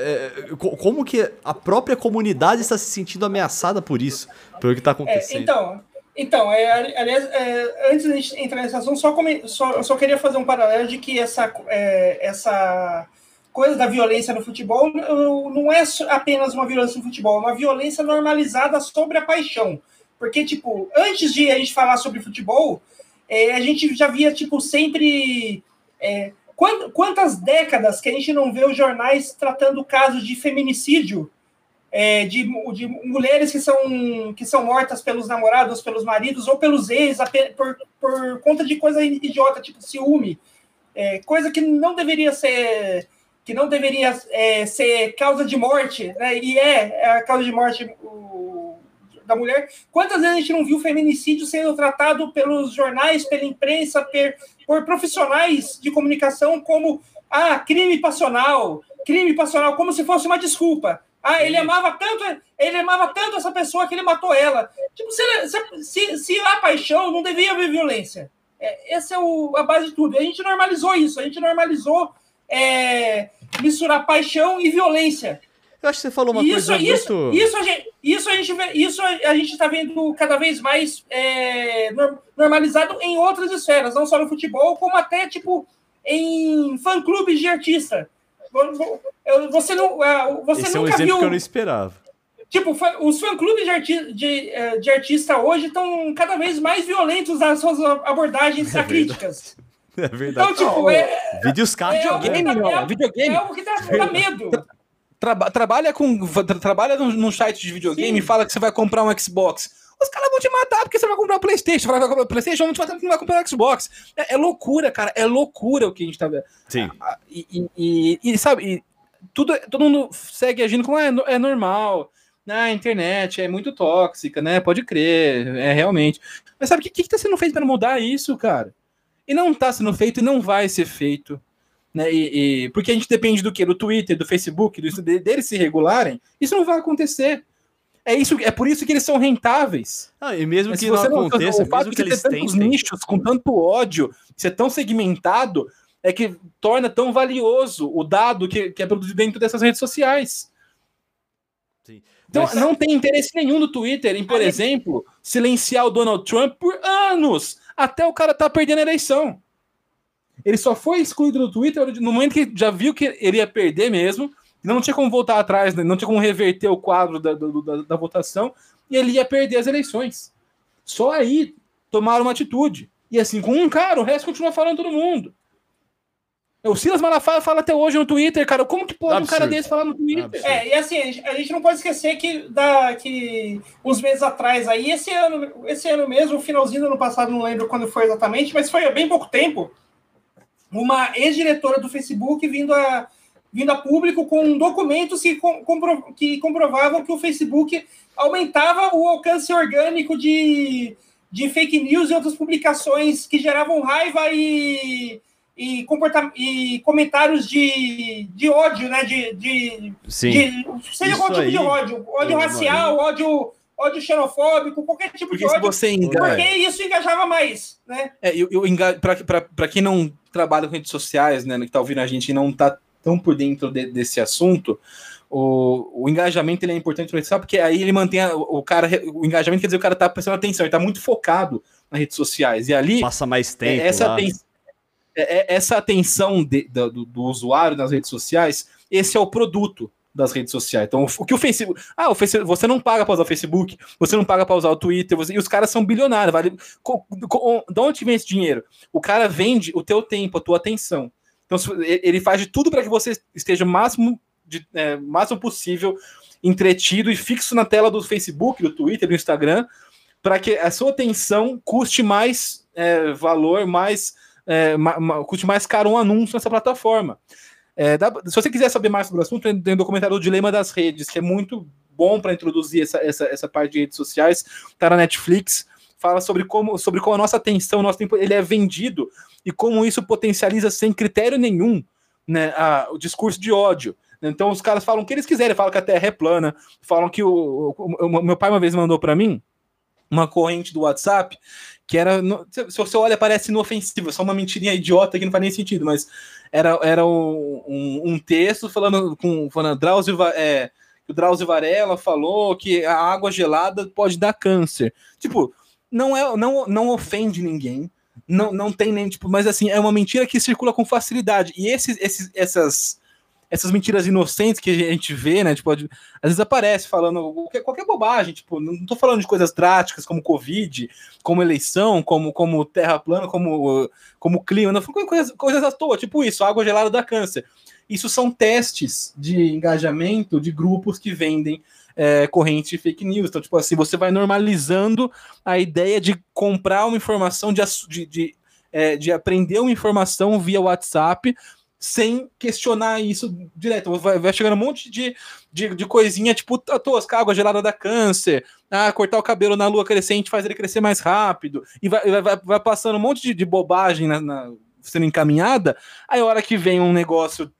É, como que a própria comunidade está se sentindo ameaçada por isso, pelo que está acontecendo? É, então, Então, é, aliás, é, antes de a gente entrar nessa assunto, só, come, só, eu só queria fazer um paralelo de que essa, é, essa coisa da violência no futebol não é apenas uma violência no futebol, é uma violência normalizada sobre a paixão. Porque, tipo, antes de a gente falar sobre futebol, é, a gente já via, tipo, sempre. É, quantas décadas que a gente não vê os jornais tratando casos de feminicídio é, de, de, mulheres que são, que são mortas pelos namorados, pelos maridos ou pelos ex por, por conta de coisa idiota, tipo ciúme, é, coisa que não deveria ser que não deveria é, ser causa de morte, né? E é, é a causa de morte o, da mulher. Quantas vezes a gente não viu feminicídio sendo tratado pelos jornais, pela imprensa, per, por profissionais de comunicação como ah, crime passional, crime passional, como se fosse uma desculpa. Ah, ele amava tanto, ele amava tanto essa pessoa que ele matou ela. Tipo, se, se, se há paixão, não devia haver violência. É, essa é o, a base de tudo. A gente normalizou isso, a gente normalizou é, misturar paixão e violência. Eu acho que você falou uma isso, coisa isso, muito... Isso a gente, isso a gente, isso a gente está vendo cada vez mais é, normalizado em outras esferas, não só no futebol, como até tipo em fã-clubes de artista. Você, não, é, você Esse nunca é um exemplo viu. que eu não esperava. Tipo, os fã-clubes de, arti de, é, de artista hoje estão cada vez mais violentos nas suas abordagens é críticas. É verdade. Então, tipo, é. Vídeos é, videogame, é, não. videogame. É algo que dá, dá medo. Tra trabalha com tra trabalha num, site de videogame e fala que você vai comprar um Xbox. Os caras vão te matar porque você vai comprar um Playstation. Vai comprar um Playstation, vão te matar porque não vai comprar um Xbox. É, é, loucura, cara. É loucura o que a gente tá vendo. Sim. E, e, e, e sabe, e tudo, todo mundo segue agindo como é, é normal. Na né? internet é muito tóxica, né? Pode crer, é realmente. Mas sabe o que, que tá sendo feito para mudar isso, cara? E não tá sendo feito e não vai ser feito. Né? E, e, porque a gente depende do que? Do Twitter, do Facebook, do, deles se regularem. Isso não vai acontecer. É, isso, é por isso que eles são rentáveis. Ah, e mesmo Mas que não aconteça, o fato de eles ter tantos nichos com tanto ódio, ser tão segmentado, é que torna tão valioso o dado que, que é produzido dentro dessas redes sociais. Sim. Então, Mas... não tem interesse nenhum no Twitter em, por exemplo, silenciar o Donald Trump por anos, até o cara tá perdendo a eleição. Ele só foi excluído do Twitter no momento que já viu que ele ia perder mesmo, não tinha como voltar atrás, né? não tinha como reverter o quadro da, da, da, votação, e ele ia perder as eleições. Só aí tomaram uma atitude. E assim, com um cara, o resto continua falando todo mundo. O Silas Malafaia fala até hoje no Twitter, cara. Como que pode Absurdo. um cara desse falar no Twitter? Absurdo. É, e assim, a gente não pode esquecer que, da, que uns meses atrás aí, esse ano, esse ano mesmo, o finalzinho do ano passado, não lembro quando foi exatamente, mas foi há bem pouco tempo, uma ex-diretora do Facebook vindo a, vindo a público com documentos que, compro, que comprovavam que o Facebook aumentava o alcance orgânico de, de fake news e outras publicações que geravam raiva e, e, comporta, e comentários de, de ódio, né? De, de, Sim. de seja qual tipo de ódio, ódio racial, ódio ódio xenofóbico, qualquer tipo porque de ódio. Você engaja... Porque isso engajava mais, né? É, eu, eu enga... para quem não trabalha com redes sociais, né, que tá ouvindo a gente e não tá tão por dentro de, desse assunto, o, o engajamento ele é importante para porque aí ele mantém a, o cara, o engajamento quer dizer que o cara tá prestando atenção, ele tá muito focado nas redes sociais e ali passa mais tempo. É, essa, aten, é, é, essa atenção de, do, do usuário nas redes sociais, esse é o produto das redes sociais. Então, o que o Facebook. Ah, o Facebook, você não paga para usar o Facebook, você não paga para usar o Twitter, você, e os caras são bilionários. Vale, co, co, de onde vem esse dinheiro? O cara vende o teu tempo, a tua atenção. Então, ele faz de tudo para que você esteja o máximo, é, máximo possível entretido e fixo na tela do Facebook, do Twitter, do Instagram, para que a sua atenção custe mais é, valor, mais. É, ma, ma, custe mais caro um anúncio nessa plataforma. É, dá, se você quiser saber mais sobre o assunto, tem um documentário do Dilema das Redes, que é muito bom para introduzir essa, essa, essa parte de redes sociais, tá na Netflix, fala sobre como, sobre como a nossa atenção, nosso tempo, ele é vendido e como isso potencializa sem critério nenhum né, a, o discurso de ódio. Então os caras falam o que eles quiserem, falam que a Terra é plana, falam que o, o, o meu pai uma vez mandou para mim uma corrente do WhatsApp que era. Se você olha, parece inofensivo, só uma mentirinha idiota que não faz nem sentido, mas era, era um, um, um texto falando com falando, Drauzio, é, o Drauzio Varela falou que a água gelada pode dar câncer. Tipo, não é não, não ofende ninguém, não, não tem nem tipo, mas assim, é uma mentira que circula com facilidade. E esses, esses essas essas mentiras inocentes que a gente vê, né? Tipo, às vezes aparece falando qualquer, qualquer bobagem, tipo, não tô falando de coisas drásticas como Covid, como eleição, como, como terra plana, como, como clima, não coisas, coisas à toa, tipo isso, água gelada dá câncer. Isso são testes de engajamento de grupos que vendem é, corrente fake news. Então, tipo assim, você vai normalizando a ideia de comprar uma informação, de, de, de, é, de aprender uma informação via WhatsApp sem questionar isso direto. Vai, vai chegando um monte de, de, de coisinha, tipo, tosca, água gelada da câncer, ah, cortar o cabelo na lua crescente faz ele crescer mais rápido, e vai, vai, vai passando um monte de, de bobagem na, na, sendo encaminhada, aí a hora que vem um negócio,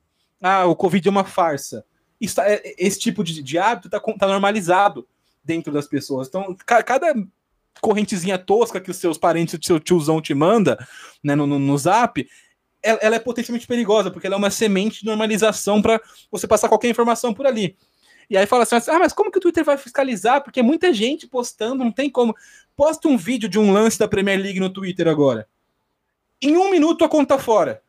ah, o Covid é uma farsa. Isso, tá, é, esse tipo de, de hábito tá, tá normalizado dentro das pessoas. Então, cada correntezinha tosca que os seus parentes, o seu tiozão te manda né, no, no, no zap, ela, ela, é potencialmente perigosa, porque ela é uma semente de normalização para você passar qualquer informação por ali. E aí fala assim: ah, mas como que o Twitter vai fiscalizar? Porque é muita gente postando, não tem como. Posta um vídeo de um lance da Premier League no Twitter agora. Em um minuto a conta tá fora.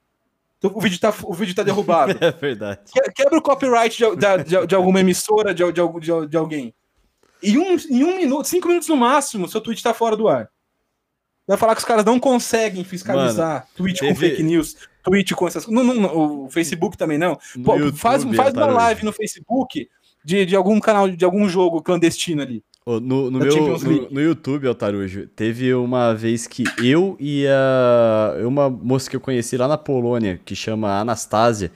O vídeo tá, o vídeo tá derrubado. É verdade. Quebra o copyright de, de, de, de alguma emissora, de, de, de, alguém. Em um, em um minuto, cinco minutos no máximo, seu tweet tá fora do ar. Vai falar que os caras não conseguem fiscalizar Mano, tweet teve... com fake news, tweet com essas coisas. o Facebook também não. Pô, YouTube, faz faz uma live no Facebook de, de algum canal, de algum jogo clandestino ali. Oh, no, no, meu, no, no, YouTube, Altarujo, teve uma vez que eu e a, uma moça que eu conheci lá na Polônia, que chama Anastasia,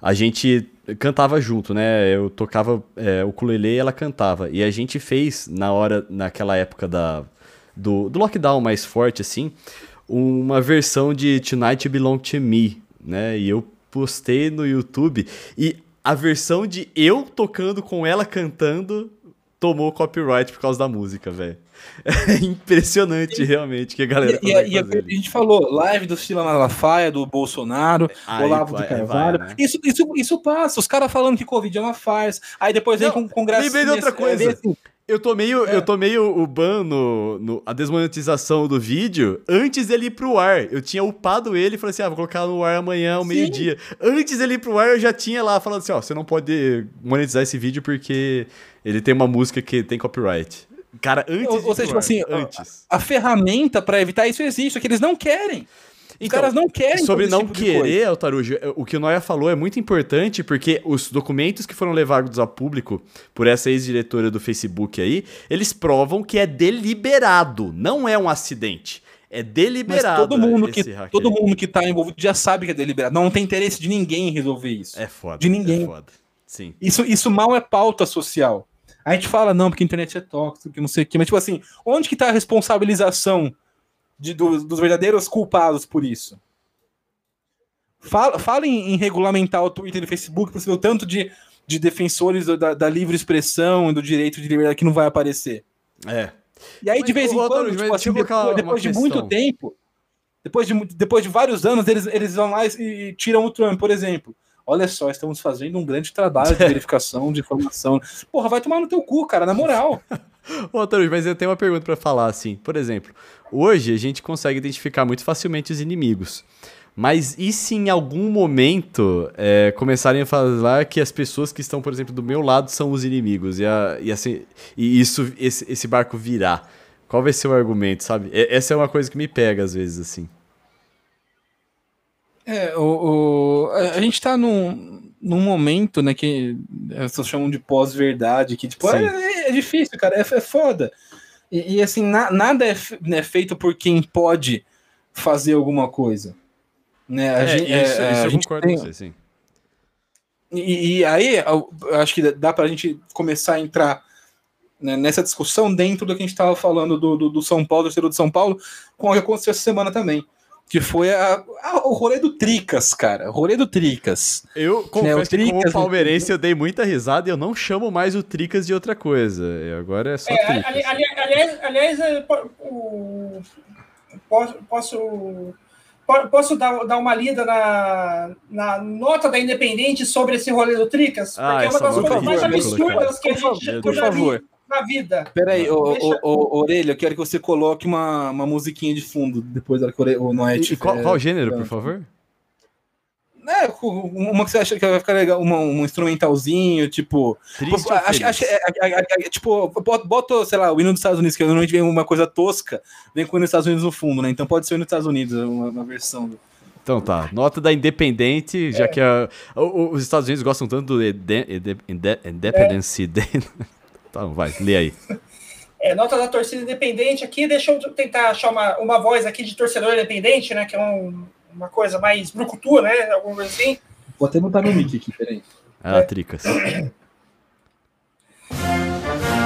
a gente cantava junto, né? Eu tocava é, o ukulele e ela cantava. E a gente fez, na hora, naquela época da do, do lockdown mais forte, assim, uma versão de Tonight Belong to Me, né? E eu postei no YouTube e a versão de eu tocando com ela cantando tomou copyright por causa da música, velho. É impressionante, realmente, que a galera E, e, e a, a, gente falou, live do Sila Malafaia, do Bolsonaro, aí, Olavo de Carvalho. Vai, né? isso, isso, isso passa, os caras falando que Covid é uma farsa. Aí depois vem com congresso. Lembrei de outra coisa. É, assim, eu tomei, o, é. eu tomei o, o ban no, no, a desmonetização do vídeo antes dele ir pro ar. Eu tinha upado ele e falei assim: ah, vou colocar no ar amanhã ao meio-dia. Antes dele ir pro ar, eu já tinha lá falando assim: ó, você não pode monetizar esse vídeo porque ele tem uma música que tem copyright. Cara, antes Ou, ou seja, tipo assim, antes. A, a ferramenta para evitar isso existe, é que eles não querem. Os então, caras não querem. Sobre não tipo querer, Altarujo, é, o que o Noia falou é muito importante, porque os documentos que foram levados a público por essa ex-diretora do Facebook aí, eles provam que é deliberado, não é um acidente. É deliberado. Mas todo mundo que todo mundo que tá envolvido já sabe que é deliberado. Não tem interesse de ninguém em resolver isso. É foda. De ninguém. É foda. Sim. Isso, isso mal é pauta social. A gente fala, não, porque a internet é tóxica, que não sei o quê, mas tipo assim, onde que tá a responsabilização de, do, dos verdadeiros culpados por isso. Fala, fala em, em, regulamentar o Twitter e o Facebook para você ver o tanto de, de defensores da, da, livre expressão e do direito de liberdade que não vai aparecer. É. E aí, de vez em quando, tipo, assim, depois, depois de muito tempo, depois de, depois de vários anos, eles, eles vão lá e, e tiram o Trump, por exemplo. Olha só, estamos fazendo um grande trabalho de verificação de informação. Porra, vai tomar no teu cu, cara, na moral. Ô, Tarus, mas eu tenho uma pergunta para falar, assim. Por exemplo, hoje a gente consegue identificar muito facilmente os inimigos. Mas e se em algum momento é, começarem a falar que as pessoas que estão, por exemplo, do meu lado são os inimigos e, a, e, assim, e isso, esse, esse barco virar? Qual vai ser o argumento, sabe? Essa é uma coisa que me pega às vezes, assim. É, o, o a gente tá num, num momento, né, que as pessoas chamam de pós-verdade, que, tipo, é, é, difícil, cara, é, é foda. E, e assim, na, nada é, né, feito por quem pode fazer alguma coisa. Né? A é, gente, isso, é, isso eu concordo tem... com você, sim. E, e, aí, eu acho que dá pra gente começar a entrar né, nessa discussão dentro do que a gente estava falando do, do, do São Paulo, do terceiro de São Paulo, com o que aconteceu essa semana também que foi a, a, o rolê do Tricas, cara. O rolê do Tricas. Eu confesso né, Tricas, que como palmeirense eu dei muita risada e eu não chamo mais o Tricas de outra coisa. Agora é só é, Tricas. Ali, ali, aliás, aliás é, o, posso, posso, posso dar, dar uma lida na, na nota da Independente sobre esse rolê do Tricas? Ah, porque é uma das coisas mais absurdas que a gente por favor. Na vida. Peraí, ô, Deixa- ô, ô, Orelha, eu quero que você coloque uma, uma musiquinha de fundo depois da hora que o Noete. E qual, é, qual gênero, é, por favor? É, uma que você acha que vai ficar legal, uma- um instrumentalzinho, tipo. Triste acho, acho, é, é, é, é, tipo, bota, sei lá, o hino dos Estados Unidos, que normalmente vem uma coisa tosca, vem com o hino dos Estados Unidos no fundo, né? Então pode ser o hino dos Estados Unidos, uma, uma versão. do- Então tá, nota da Independente, já que a- o- os Estados Unidos gostam tanto do Independence Day. Então vai, lê aí. É, nota da torcida independente aqui, deixa eu tentar achar uma, uma voz aqui de torcedor independente, né? Que é um- uma coisa mais brucutu, né? Alguma coisa assim. Vou até botar no mic aqui, peraí. Ah, Tricas.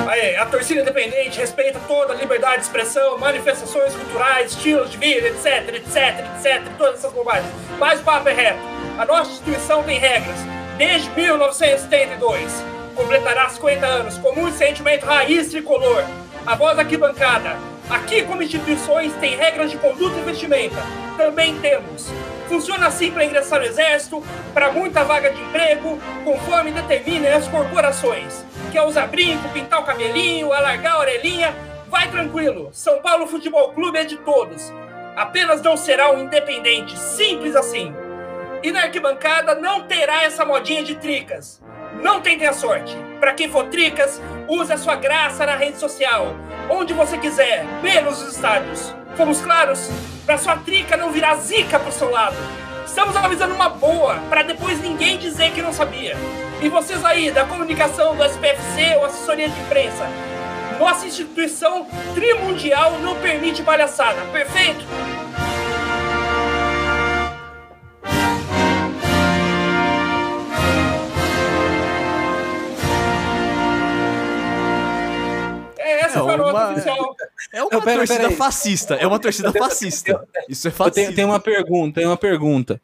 Aí, a torcida independente respeita toda a liberdade de expressão, manifestações culturais, estilos de vida, etc, etc, etc, todas essas bobagens. Mas o papo é reto. A nossa instituição tem regras. Desde 1972, completará 50 anos com muito sentimento raiz tricolor. A voz aqui bancada. Aqui, como instituições, tem regras de conduta e vestimenta. Também temos. Funciona assim para ingressar no exército, para muita vaga de emprego, conforme determinem as corporações. Quer usar brinco, pintar o cabelinho, alargar a orelhinha? Vai tranquilo. São Paulo Futebol Clube é de todos. Apenas não será um independente. Simples assim. E na arquibancada não terá essa modinha de tricas. Não tentem a sorte. Para quem for tricas, use a sua graça na rede social. Onde você quiser, menos os estádios. Fomos claros? Para sua trica não virar zica pro seu lado. Estamos avisando uma boa, para depois ninguém dizer que não sabia. E vocês aí, da comunicação do SPFC ou assessoria de imprensa, nossa instituição trimundial não permite palhaçada, perfeito? É, É uma-. É uma Não, pera- torcida pera fascista. É uma torcida fascista. Isso é Eu fascista. tenho, tenho uma pergunta, tenho uma pergunta.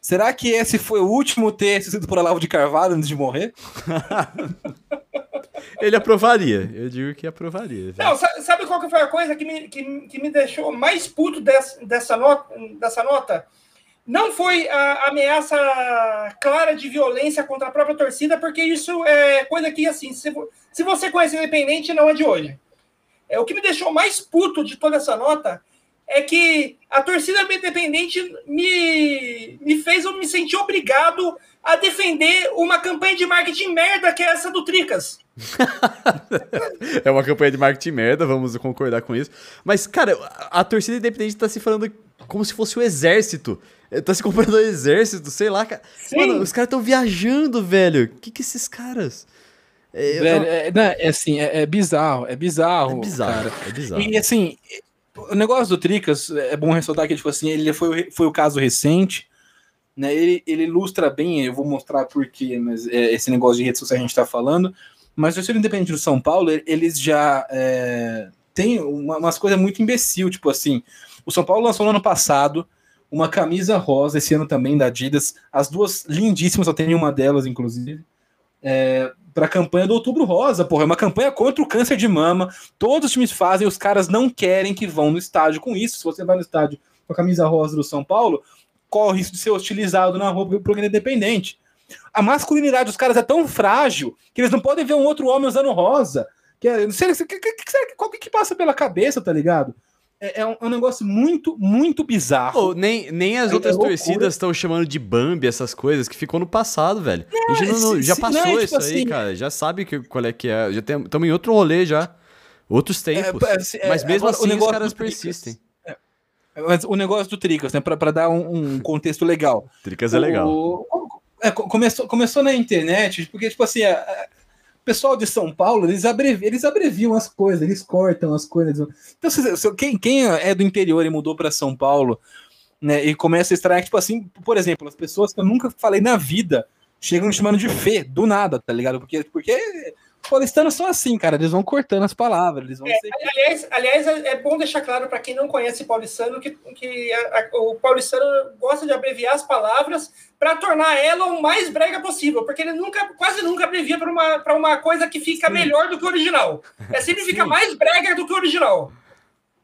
Será que esse foi o último texto escrito por Olavo de Carvalho antes de morrer? Ele aprovaria. Eu digo que aprovaria. velho. Não, sa- sabe qual que foi a coisa que me, que, que me deixou mais puto dessa, dessa, nota, dessa nota? Não foi a ameaça clara de violência contra a própria torcida, porque isso é coisa que, assim, se, se você conhece o Independente, não é de hoje. É, o que me deixou mais puto de toda essa nota é que a torcida independente me, me fez eu me sentir obrigado a defender uma campanha de marketing merda que é essa do Tricas. É uma campanha de marketing merda, vamos concordar com isso. Mas, cara, a, torcida independente tá se falando como se fosse o exército. Eh, Tá se comparando ao exército, sei lá. cara. Sim. Mano, os caras tão viajando, velho. Que que esses caras? É, Velho, é, não, é assim, é, é bizarro, é bizarro. é bizarro, cara. é bizarro. E assim, o negócio do Tricas, é bom ressaltar que, tipo assim, ele foi, foi o caso recente, né? Ele, ele ilustra bem, eu vou mostrar por quê, mas é, esse negócio de rede social a gente tá falando. Mas o torcedor independente do São Paulo, ele- eles já é, tem uma- umas coisas muito imbecil, tipo assim, o São Paulo lançou no ano passado uma camisa rosa, esse ano também da Adidas, as duas lindíssimas, só tem uma delas, inclusive, é, para a campanha do Outubro Rosa, porra, é uma campanha contra o câncer de mama, todos os times fazem, os caras não querem que vão no estádio com isso, se você vai no estádio com a camisa rosa do São Paulo, corre o risco de ser hostilizado na rua alguém independente. A masculinidade dos caras é tão frágil que eles não podem ver um outro homem usando rosa. Que é, não sei, que, que, que- qual que, que passa pela cabeça, tá ligado? É, é um, é um negócio muito, muito bizarro. Nem, nem as É- outras é torcidas estão chamando de Bambi essas coisas, que ficou no passado, velho. a gente não- se- já passou é isso tipo aí, assim- cara. Já sabe que, qual é que é. Já estamos em outro rolê já. Outros tempos. É, assim, é, Mas mesmo agora, o assim os caras persistem. Mas o negócio do Tricas, né? Pra, pra dar um, um contexto legal. Tricas é legal. O- é, co- começou, começou na internet, porque, tipo assim, a- o pessoal de São Paulo, eles, abrevi, eles abreviam as coisas, eles cortam as coisas. Então, se- se- quem, quem é do interior e mudou para São Paulo, né, e começa a estranhar, tipo assim, por exemplo, as pessoas que eu nunca falei na vida chegam me chamando de Fê, do nada, tá ligado? Porque, porque paulistanos são assim, cara, eles vão cortando as palavras, eles vão ser... Aliás, aliás, é é bom deixar claro para quem não conhece paulistano que, que a- a- o paulistano gosta de abreviar as palavras para tornar ela o mais brega possível, porque ele nunca, quase nunca abrevia para uma, pra uma coisa que fica melhor do que o original. É sempre fica Sim. mais brega do que o original.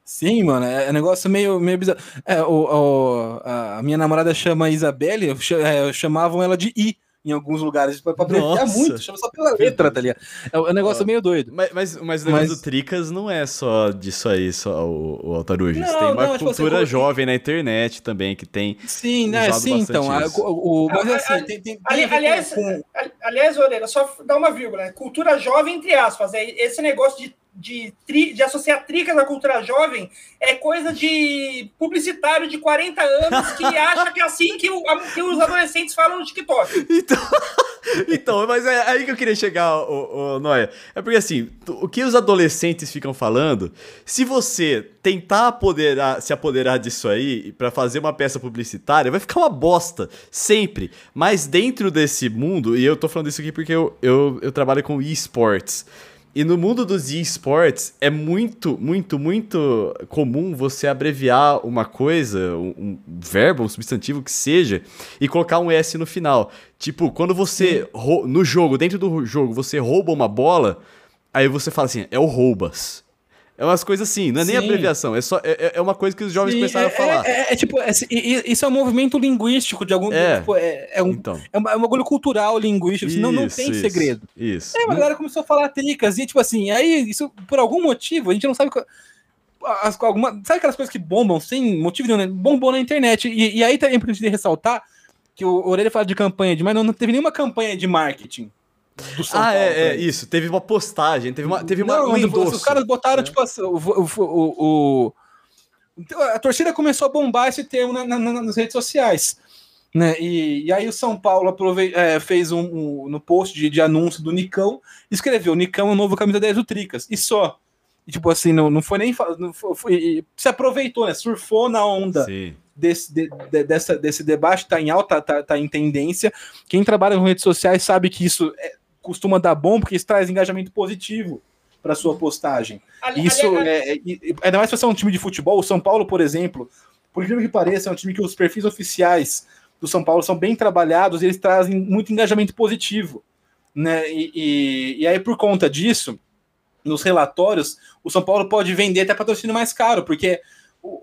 Sim, mano, é é um negócio meio, meio bizarro. É, o, o- a minha namorada chama Isabelle, eu é, chamavam ela de I, em alguns lugares pra, pra abreviar muito, chama só pela letra, tá ligado? É um negócio Ó, meio doido. Mas, mas, mas o negócio Mas- do Tricas não é só disso aí, só o, o Altarujas. Não, Tem uma não, tipo assim, cultura jovem na internet também que tem. Sim, né? usado Sim, então. a- o, o- mas Ah, assim, ali- tem, tem, tem ali- a aliás, com- com- Ali- Aliás, Orelha, só dar uma vírgula, né? Cultura jovem, entre aspas. É, esse negócio de, de, tri- de associar tricas à cultura jovem é coisa de publicitário de 40 anos que acha que é assim que, o- que os adolescentes falam no TikTok. Então, então, mas é aí que eu queria chegar, o, Noia. É porque assim, o que os adolescentes ficam falando, se você tentar apoderar, se apoderar disso aí pra fazer uma peça publicitária, vai ficar uma bosta, sempre. Mas dentro desse mundo, e eu tô falando isso aqui porque eu, eu, eu trabalho com esports. E no mundo dos esports é muito, muito, muito comum você abreviar uma coisa, um, um verbo, um substantivo que seja, e colocar um S no final. Tipo, quando você, no jogo, dentro do jogo, você rouba uma bola, aí você fala assim, é o roubas. É umas coisas assim, não é nem Sim. abreviação, é só é, é uma coisa que os jovens Sim, começaram é, a falar. É, é- é tipo, é- isso é um movimento linguístico de algum. É. tipo, é, é um, Então, é, um, é um bagulho cultural linguístico, senão não tem isso, segredo. Isso. É, mas a galera começou a falar tricas, e tipo assim, aí isso, por algum motivo, a gente não sabe. qual- As, alguma, sabe aquelas coisas que bombam sem motivo nenhum, né? Bombou na internet. E, e aí também é importante ressaltar que o Orelha fala de campanha de, mas não, não teve nenhuma campanha de marketing ah, Paulo. é, é, isso. Teve uma postagem, teve uma, teve uma, Não, um os- endosso. os caras botaram, né? tipo, assim, o, o, o, então, A torcida começou a bombar esse termo na- na- na- nas redes sociais. Né? E, e aí o São Paulo é, fez um, um- no post de, de anúncio do Nicão, escreveu Nicão é o novo camisa 10 do Tricas. E só. E, tipo assim, não, não foi nem. Não foi, foi- se aproveitou, né? Surfou na onda Sim. desse, de- de- dessa, desse debate, tá em alta, tá, tá em tendência. Quem trabalha com redes sociais sabe que isso é- costuma dar bom, porque isso traz engajamento positivo para sua postagem. Ali- Isso ali- é, é, e- ainda mais se você é um time de futebol, o São Paulo, por exemplo, por incrível que pareça, é um time que os perfis oficiais do São Paulo são bem trabalhados e eles trazem muito engajamento positivo. Né? E, e, e aí, por conta disso, nos relatórios, o São Paulo pode vender até patrocínio mais caro, porque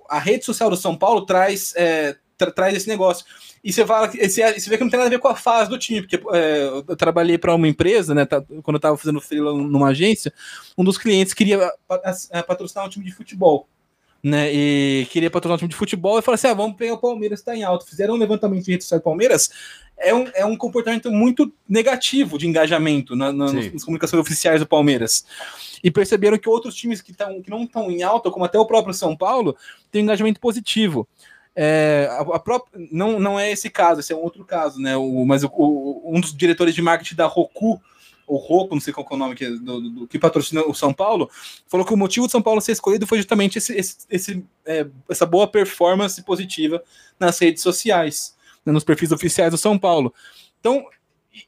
a rede social do São Paulo traz, é, tra- traz esse negócio. E você, fala, que- você, você vê que não tem nada a ver com a fase do time, porque é, eu trabalhei para uma empresa, né, tá- quando eu estava fazendo freela numa agência, um dos clientes queria a- patrocinar um time de futebol. Né, e queria patrocinar um time de futebol e falou assim: ah, vamos pegar o Palmeiras, está em alta. Fizeram um levantamento de rede social do Palmeiras. É um, é um comportamento muito negativo de engajamento na, na, Sim. nas comunicações oficiais do Palmeiras. E perceberam que outros times que, tão, que não estão em alta, como até o próprio São Paulo, têm um engajamento positivo. É, a, a própria, não, não é esse caso, esse é um outro caso, né? O, mas o, o- um dos diretores de marketing da Roku, o Roku, não sei qual é o nome que, do, do- do- que patrocina o São Paulo, falou que o motivo do São Paulo ser escolhido foi justamente esse, esse- esse, é, essa boa performance positiva nas redes sociais, né, nos perfis oficiais do São Paulo. Então,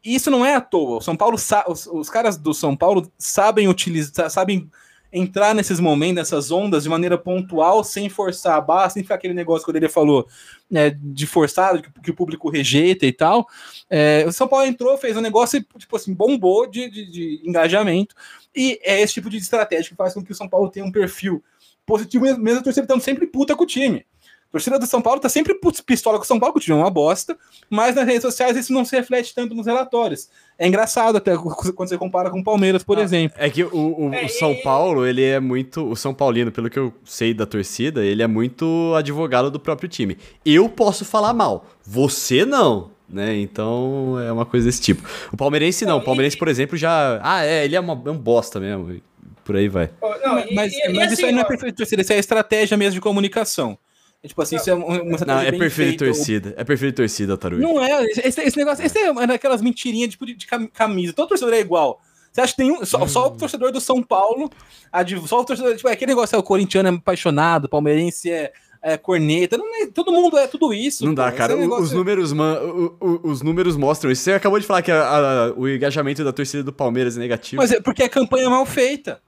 isso não é à toa. O São Paulo, os, os caras do São Paulo sabem utilizar, sabem entrar nesses momentos, nessas ondas de maneira pontual, sem forçar a barra, sem ficar aquele negócio que ele falou, né, de forçado, que, que o público rejeita e tal. É, o São Paulo entrou, fez um negócio e, tipo assim, bombou de, de, de engajamento. E é esse tipo de estratégia que faz com que o São Paulo tenha um perfil positivo, mesmo a torcida estando sempre puta com o time. A torcida do São Paulo tá sempre pistola com o São Paulo, que o time é uma bosta, mas nas redes sociais isso não se reflete tanto nos relatórios. É engraçado até quando você compara com o Palmeiras, por Ah, exemplo. É que o, o- É, o São e- Paulo, ele é muito. O São Paulino, pelo que eu sei da torcida, ele é muito advogado do próprio time. Eu posso falar mal, você não. Né? Então é uma coisa desse tipo. O palmeirense não. O palmeirense, por exemplo, já. Ah, é, ele é, uma- é um bosta mesmo. e Por aí vai. Não, e- mas e- e mas assim, isso aí não é torcida, isso é estratégia mesmo de comunicação. É, tipo assim, isso é uma Não, é de torcida. É perfil de torcida, Taruí. Não é, esse, esse negócio, esse é daquelas mentirinhas tipo, de, de cam- camisa. Todo torcedor é igual. Você acha que tem um, só, só Hum. o torcedor do São Paulo, a de- só o torcedor, tipo, é aquele negócio, é, o corintiano é apaixonado, o palmeirense é, é corneta, não é- todo mundo é tudo isso. Não dá, cara. É negócio- Os, números, man- o- o- os números mostram isso. Você acabou de falar que a- a- o engajamento da torcida do Palmeiras é negativo. Mas é porque a campanha é mal feita.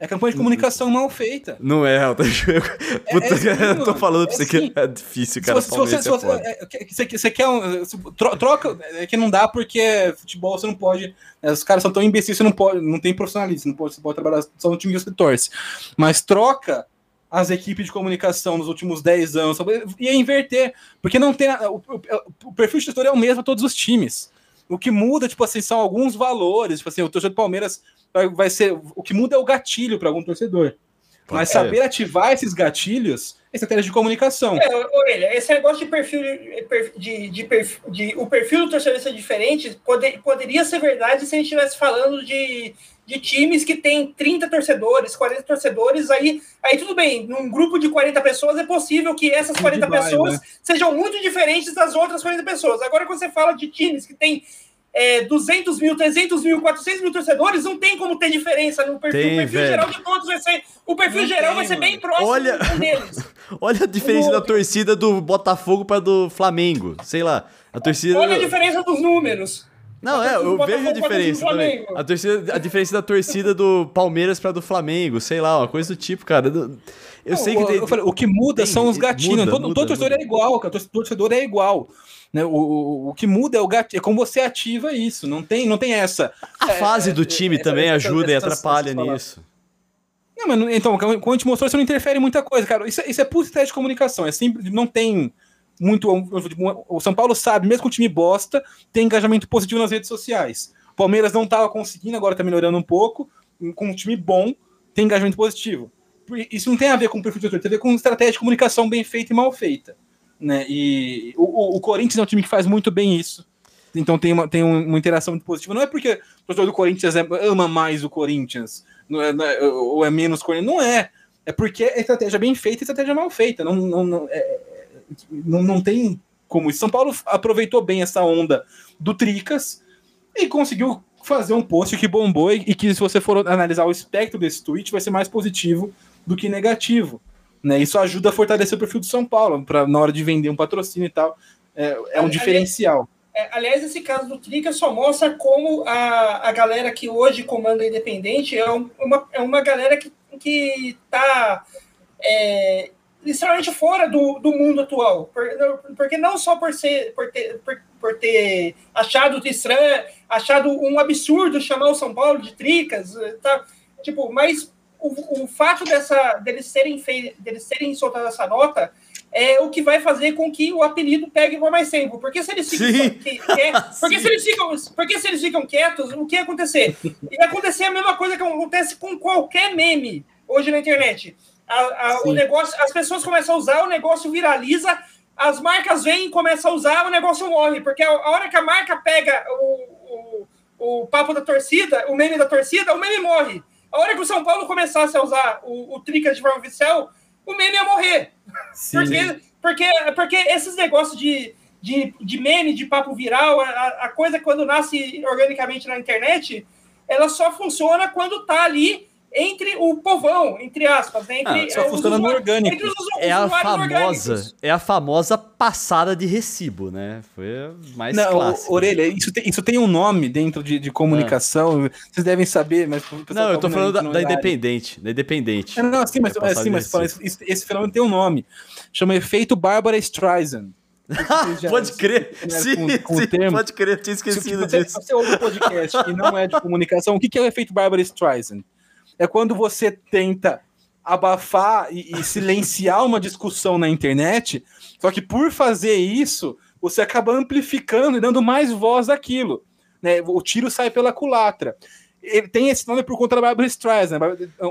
É campanha de comunicação mal feita. Não é, Elton. Puta, é sim, eu tô falando pra É você que sim. é difícil, Se cara. você, se você, se é você, é, que- você, quer- você quer um. se- tro- Troca. É que não dá porque futebol você não pode. é, Os caras são tão imbecis, você não pode. Não tem profissionalismo. Você não pode, você pode trabalhar só no time que você torce. Mas troca as equipes de comunicação nos últimos 10 anos. Ia inverter. Porque não tem. O, o- o perfil de gestor é o mesmo a todos os times. O que muda, tipo assim, são alguns valores. Tipo assim, o torcedor do Palmeiras vai, vai ser. O que muda é o gatilho para algum torcedor. Mas saber ativar esses gatilhos é estratégia de comunicação. É, Orelha, esse negócio de perfil de, de, perfil, de, o perfil do torcedor ser diferente poder, poderia ser verdade se a gente estivesse falando de, de times que tem 30 torcedores, 40 torcedores, aí, aí tudo bem, num grupo de 40 pessoas é possível que essas 40 vai, pessoas né? sejam muito diferentes das outras 40 pessoas. Agora, quando você fala de times que tem é, 200 mil, 300 mil, 400 mil torcedores, não tem como ter diferença no perfil. Tem, o perfil velho. geral de todos vai ser. O perfil não geral tem, vai ser bem próximo olha, deles. olha a diferença da torcida do Botafogo para do Flamengo. Sei lá. A torcida. Olha a diferença dos números. Não, é, eu vejo a diferença também. A, torcida, a diferença da torcida do Palmeiras para do Flamengo, sei lá, uma coisa do tipo, cara. Eu não, sei que. tem, falei, o que muda tem, são os gatinhos. Muda, todo, muda, todo torcedor muda. é igual, cara. Todo torcedor é igual. Né? O, o, o, que muda é o gatilho, é como você ativa isso. Não tem, não tem essa. A é, fase do é, time é, também ajuda e atrapalha nisso. Não, mas então, como a gente mostrou, você não interfere em muita coisa, cara. Isso, isso é pura estratégia de comunicação. É simples, não tem muito. O São Paulo sabe, mesmo com o time bosta, tem engajamento positivo nas redes sociais. O Palmeiras não estava conseguindo, agora está melhorando um pouco. Com um time bom, tem engajamento positivo. Isso não tem a ver com o perfil de tem a ver com estratégia de comunicação bem feita e mal feita. Né? E o, o, Corinthians é um time que faz muito bem isso. Então tem uma, tem uma interação muito positiva. Não é porque o torcedor do Corinthians é, ama mais o Corinthians, não é, não é, ou é menos Corinthians. Não é. É porque é estratégia bem feita e estratégia mal feita. Não, não, não, é, não, não tem como isso. São Paulo aproveitou bem essa onda do Tricas e conseguiu fazer um post que bombou e, e que, se você for analisar o espectro desse tweet, vai ser mais positivo do que negativo. Né? Isso ajuda a fortalecer o perfil do São Paulo, para na hora de vender um patrocínio e tal. É, é um aliás, diferencial. É, aliás, esse caso do Trica só mostra como a, a galera que hoje comanda Independente é, um, uma, é uma galera que está é, extremamente fora do, do mundo atual. porque não só por, ser, por, ter, por, por ter achado estranho, achado um absurdo chamar o São Paulo de Tricas, tá? tipo, mas o, o fato dessa, deles serem fei, deles serem soltado essa nota é o que vai fazer com que o apelido pegue por mais tempo. Porque se eles ficam, que, porque se eles ficam, porque se eles ficam quietos, o que ia acontecer? Ia acontecer a mesma coisa que acontece com qualquer meme hoje na internet. A, a, o negócio, as pessoas começam a usar, o negócio viraliza, as marcas vêm e começam a usar, o negócio morre. Porque a, a hora que a marca pega o, o, o papo da torcida, o meme da torcida, o meme morre. A hora que o São Paulo começasse a usar o, o Tricas de forma oficial, o meme ia morrer. Porque, porque, porque esses negócios de, de, de meme, de papo viral, a, a coisa quando nasce organicamente na internet, ela só funciona quando tá ali entre o povão, entre aspas, né? entre ah, só é, funciona no orgânico. Os, é a famosa, orgânicos. é a famosa passada de recibo, né? Foi mais Não, clássico. Orelha, isso tem, isso tem um nome dentro de, de comunicação. Ah. Vocês devem saber, mas não, eu tô falando da, da Independente, da Independente. Não, sim, mas, é sim, mas fala, esse, esse fenômeno tem um nome. Chama efeito Bárbara Streisand. pode crer, sim, com, com sim pode crer, tinha esquecido se, disso. Se você ouve um podcast e não é de comunicação, o que é o efeito Bárbara Streisand? É quando você tenta abafar e, e silenciar uma discussão na internet, só que por fazer isso, você acaba amplificando e dando mais voz àquilo. Né? O tiro sai pela culatra. Ele tem esse nome por conta da Barbara Streisand.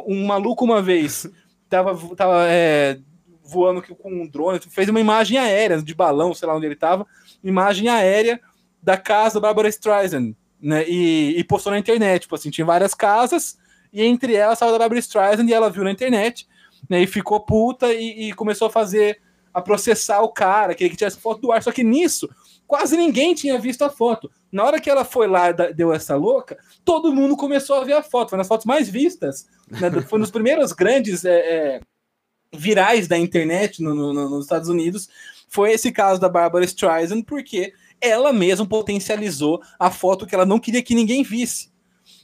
Um maluco uma vez tava, tava é, voando com um drone, fez uma imagem aérea de balão, sei lá onde ele estava, imagem aérea da casa da Barbara Streisand, né? E, e postou na internet. Tipo assim, tinha várias casas e entre elas estava a Barbara Streisand e ela viu na internet, né, e ficou puta e, e, começou a fazer, a processar o cara, queria que tivesse foto do ar, só que nisso, quase ninguém tinha visto a foto. Na hora que ela foi lá deu essa louca, todo mundo começou a ver a foto, foi nas fotos mais vistas, né, foi nos primeiros grandes é, é, virais da internet no, no, nos Estados Unidos, foi esse caso da Barbara Streisand, porque ela mesma potencializou a foto que ela não queria que ninguém visse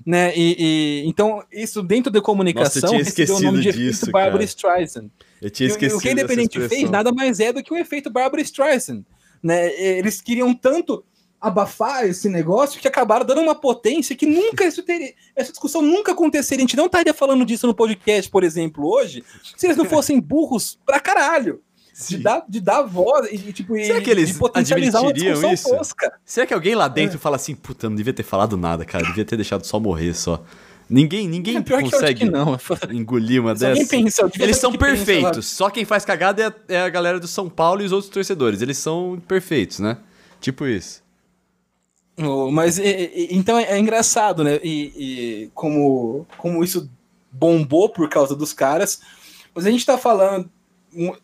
né? E, e, então isso dentro da comunicação Nossa, recebeu o nome de disso, efeito Barbara Streisand. Eu tinha esquecido. E, o que a Independente fez nada mais é do que o efeito Barbara Streisand, né? Eles queriam tanto abafar esse negócio que acabaram dando uma potência que nunca isso teria, essa discussão nunca aconteceria. A gente não estaria falando disso no podcast, por exemplo, hoje, se eles não fossem burros pra caralho. De dar, de dar voz e, tipo, Será e, que eles admitiriam isso? tosca. Será que alguém lá dentro fala assim, puta, não devia ter falado nada, cara, devia ter deixado só morrer só. Ninguém, ninguém É consegue não. engolir uma dessas. pensa, Eles são que pensa, perfeitos. Só quem faz cagada é a, é a galera do São Paulo e os outros torcedores. Eles são perfeitos, né? Tipo isso. Oh, Mas então é, é engraçado, né? E, e como, como isso bombou por causa dos caras. Mas a gente tá falando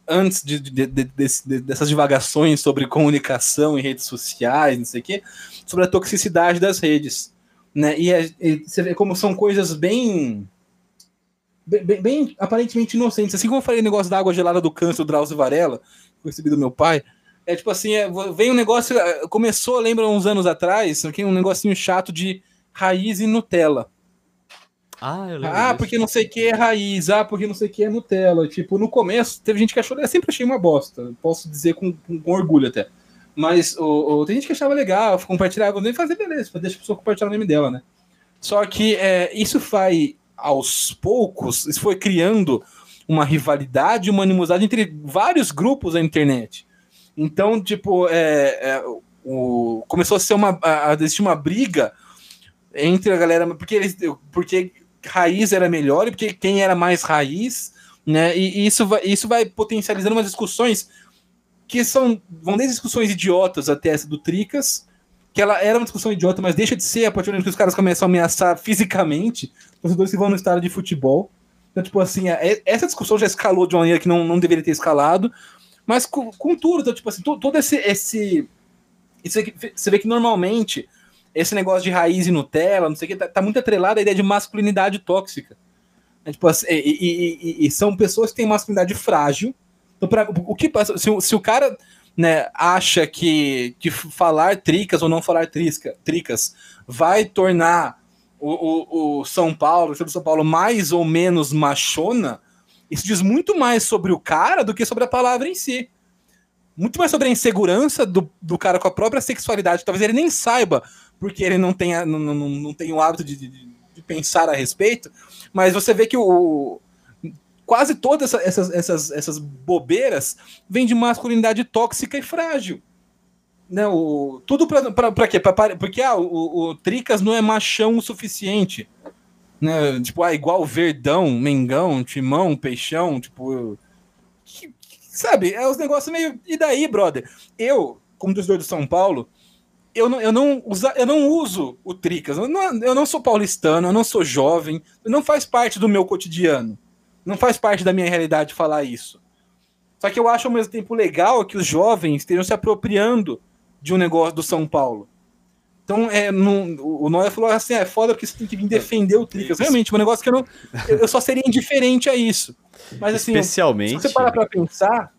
antes de, de- de- dessas divagações sobre comunicação em redes sociais, não sei o quê, sobre a toxicidade das redes. Né? E, é- e você vê como são coisas bem. Bem, bem- aparentemente inocentes. Assim como eu falei o negócio da água gelada do câncer do Drauzio Varela, que eu recebi do meu pai. É tipo assim, é, vem um negócio. é, Começou, lembra, uns anos atrás, aqui, um negocinho chato de raiz e Nutella. Ah, eu lembro. Ah, porque não sei o que é raiz, ah, porque não sei o que é Nutella. Tipo, no começo, teve gente que achou, eu sempre achei uma bosta, posso dizer com, com- com orgulho até. Mas o, o- tem gente que achava legal, compartilhava, nem fazer beleza, deixa a pessoa compartilhar o nome dela, né? Só que é, isso vai aos poucos, isso foi criando uma rivalidade, uma animosidade entre vários grupos da internet. Então, tipo, é, é, o, começou a ser uma, a, a existir uma briga entre a galera, porque eles, porque raiz era melhor e porque quem era mais raiz, né? E, e isso vai, isso vai potencializando umas discussões que são vão desde discussões idiotas até essa do Tricas, que ela era uma discussão idiota, mas deixa de ser a partir do momento que os caras começam a ameaçar fisicamente torcedores que vão no estádio de futebol. Então, tipo assim, é- essa discussão já escalou de uma maneira que não, não deveria ter escalado, mas com, com tudo, então, tipo assim, to- todo esse. esse isso aqui, você vê que normalmente esse negócio de raiz e Nutella, não sei o que, tá, tá muito atrelado à ideia de masculinidade tóxica. É, tipo, assim, e, e- e- são pessoas que têm masculinidade frágil. Então, pra, o que passa? Se, se o cara né, acha que, que falar tricas ou não falar trisca, tricas vai tornar o, o, o São Paulo, o São Paulo, mais ou menos machona, isso diz muito mais sobre o cara do que sobre a palavra em si. Muito mais sobre a insegurança do, do cara com a própria sexualidade. Talvez ele nem saiba, porque ele não tenha, não, não, não tem o hábito de, de, de pensar a respeito. Mas você vê que o, quase todas essa- essas, essas, essas bobeiras vêm de masculinidade tóxica e frágil. Né, o, tudo pra quê? Pra, pra- porque ah, o, o Tricas não é machão o suficiente. Né? Tipo, ah, igual Verdão, Mengão, Timão, Peixão, tipo. que- que- sabe, é os negócios meio. E daí, brother? Eu, como torcedor do São Paulo, eu não, eu não, usa, eu não uso o Tricas. Eu não, eu não sou paulistano, eu não sou jovem, não faz parte do meu cotidiano. Não faz parte da minha realidade falar isso. Só que eu acho ao mesmo tempo legal que os jovens estejam se apropriando de um negócio do São Paulo. Então, é, não, o Noia falou assim: é foda porque você tem que vir defender o Tricas. Realmente, um negócio que eu não. Eu só seria indiferente a isso. Mas assim, se Especialmente. você parar pra pensar.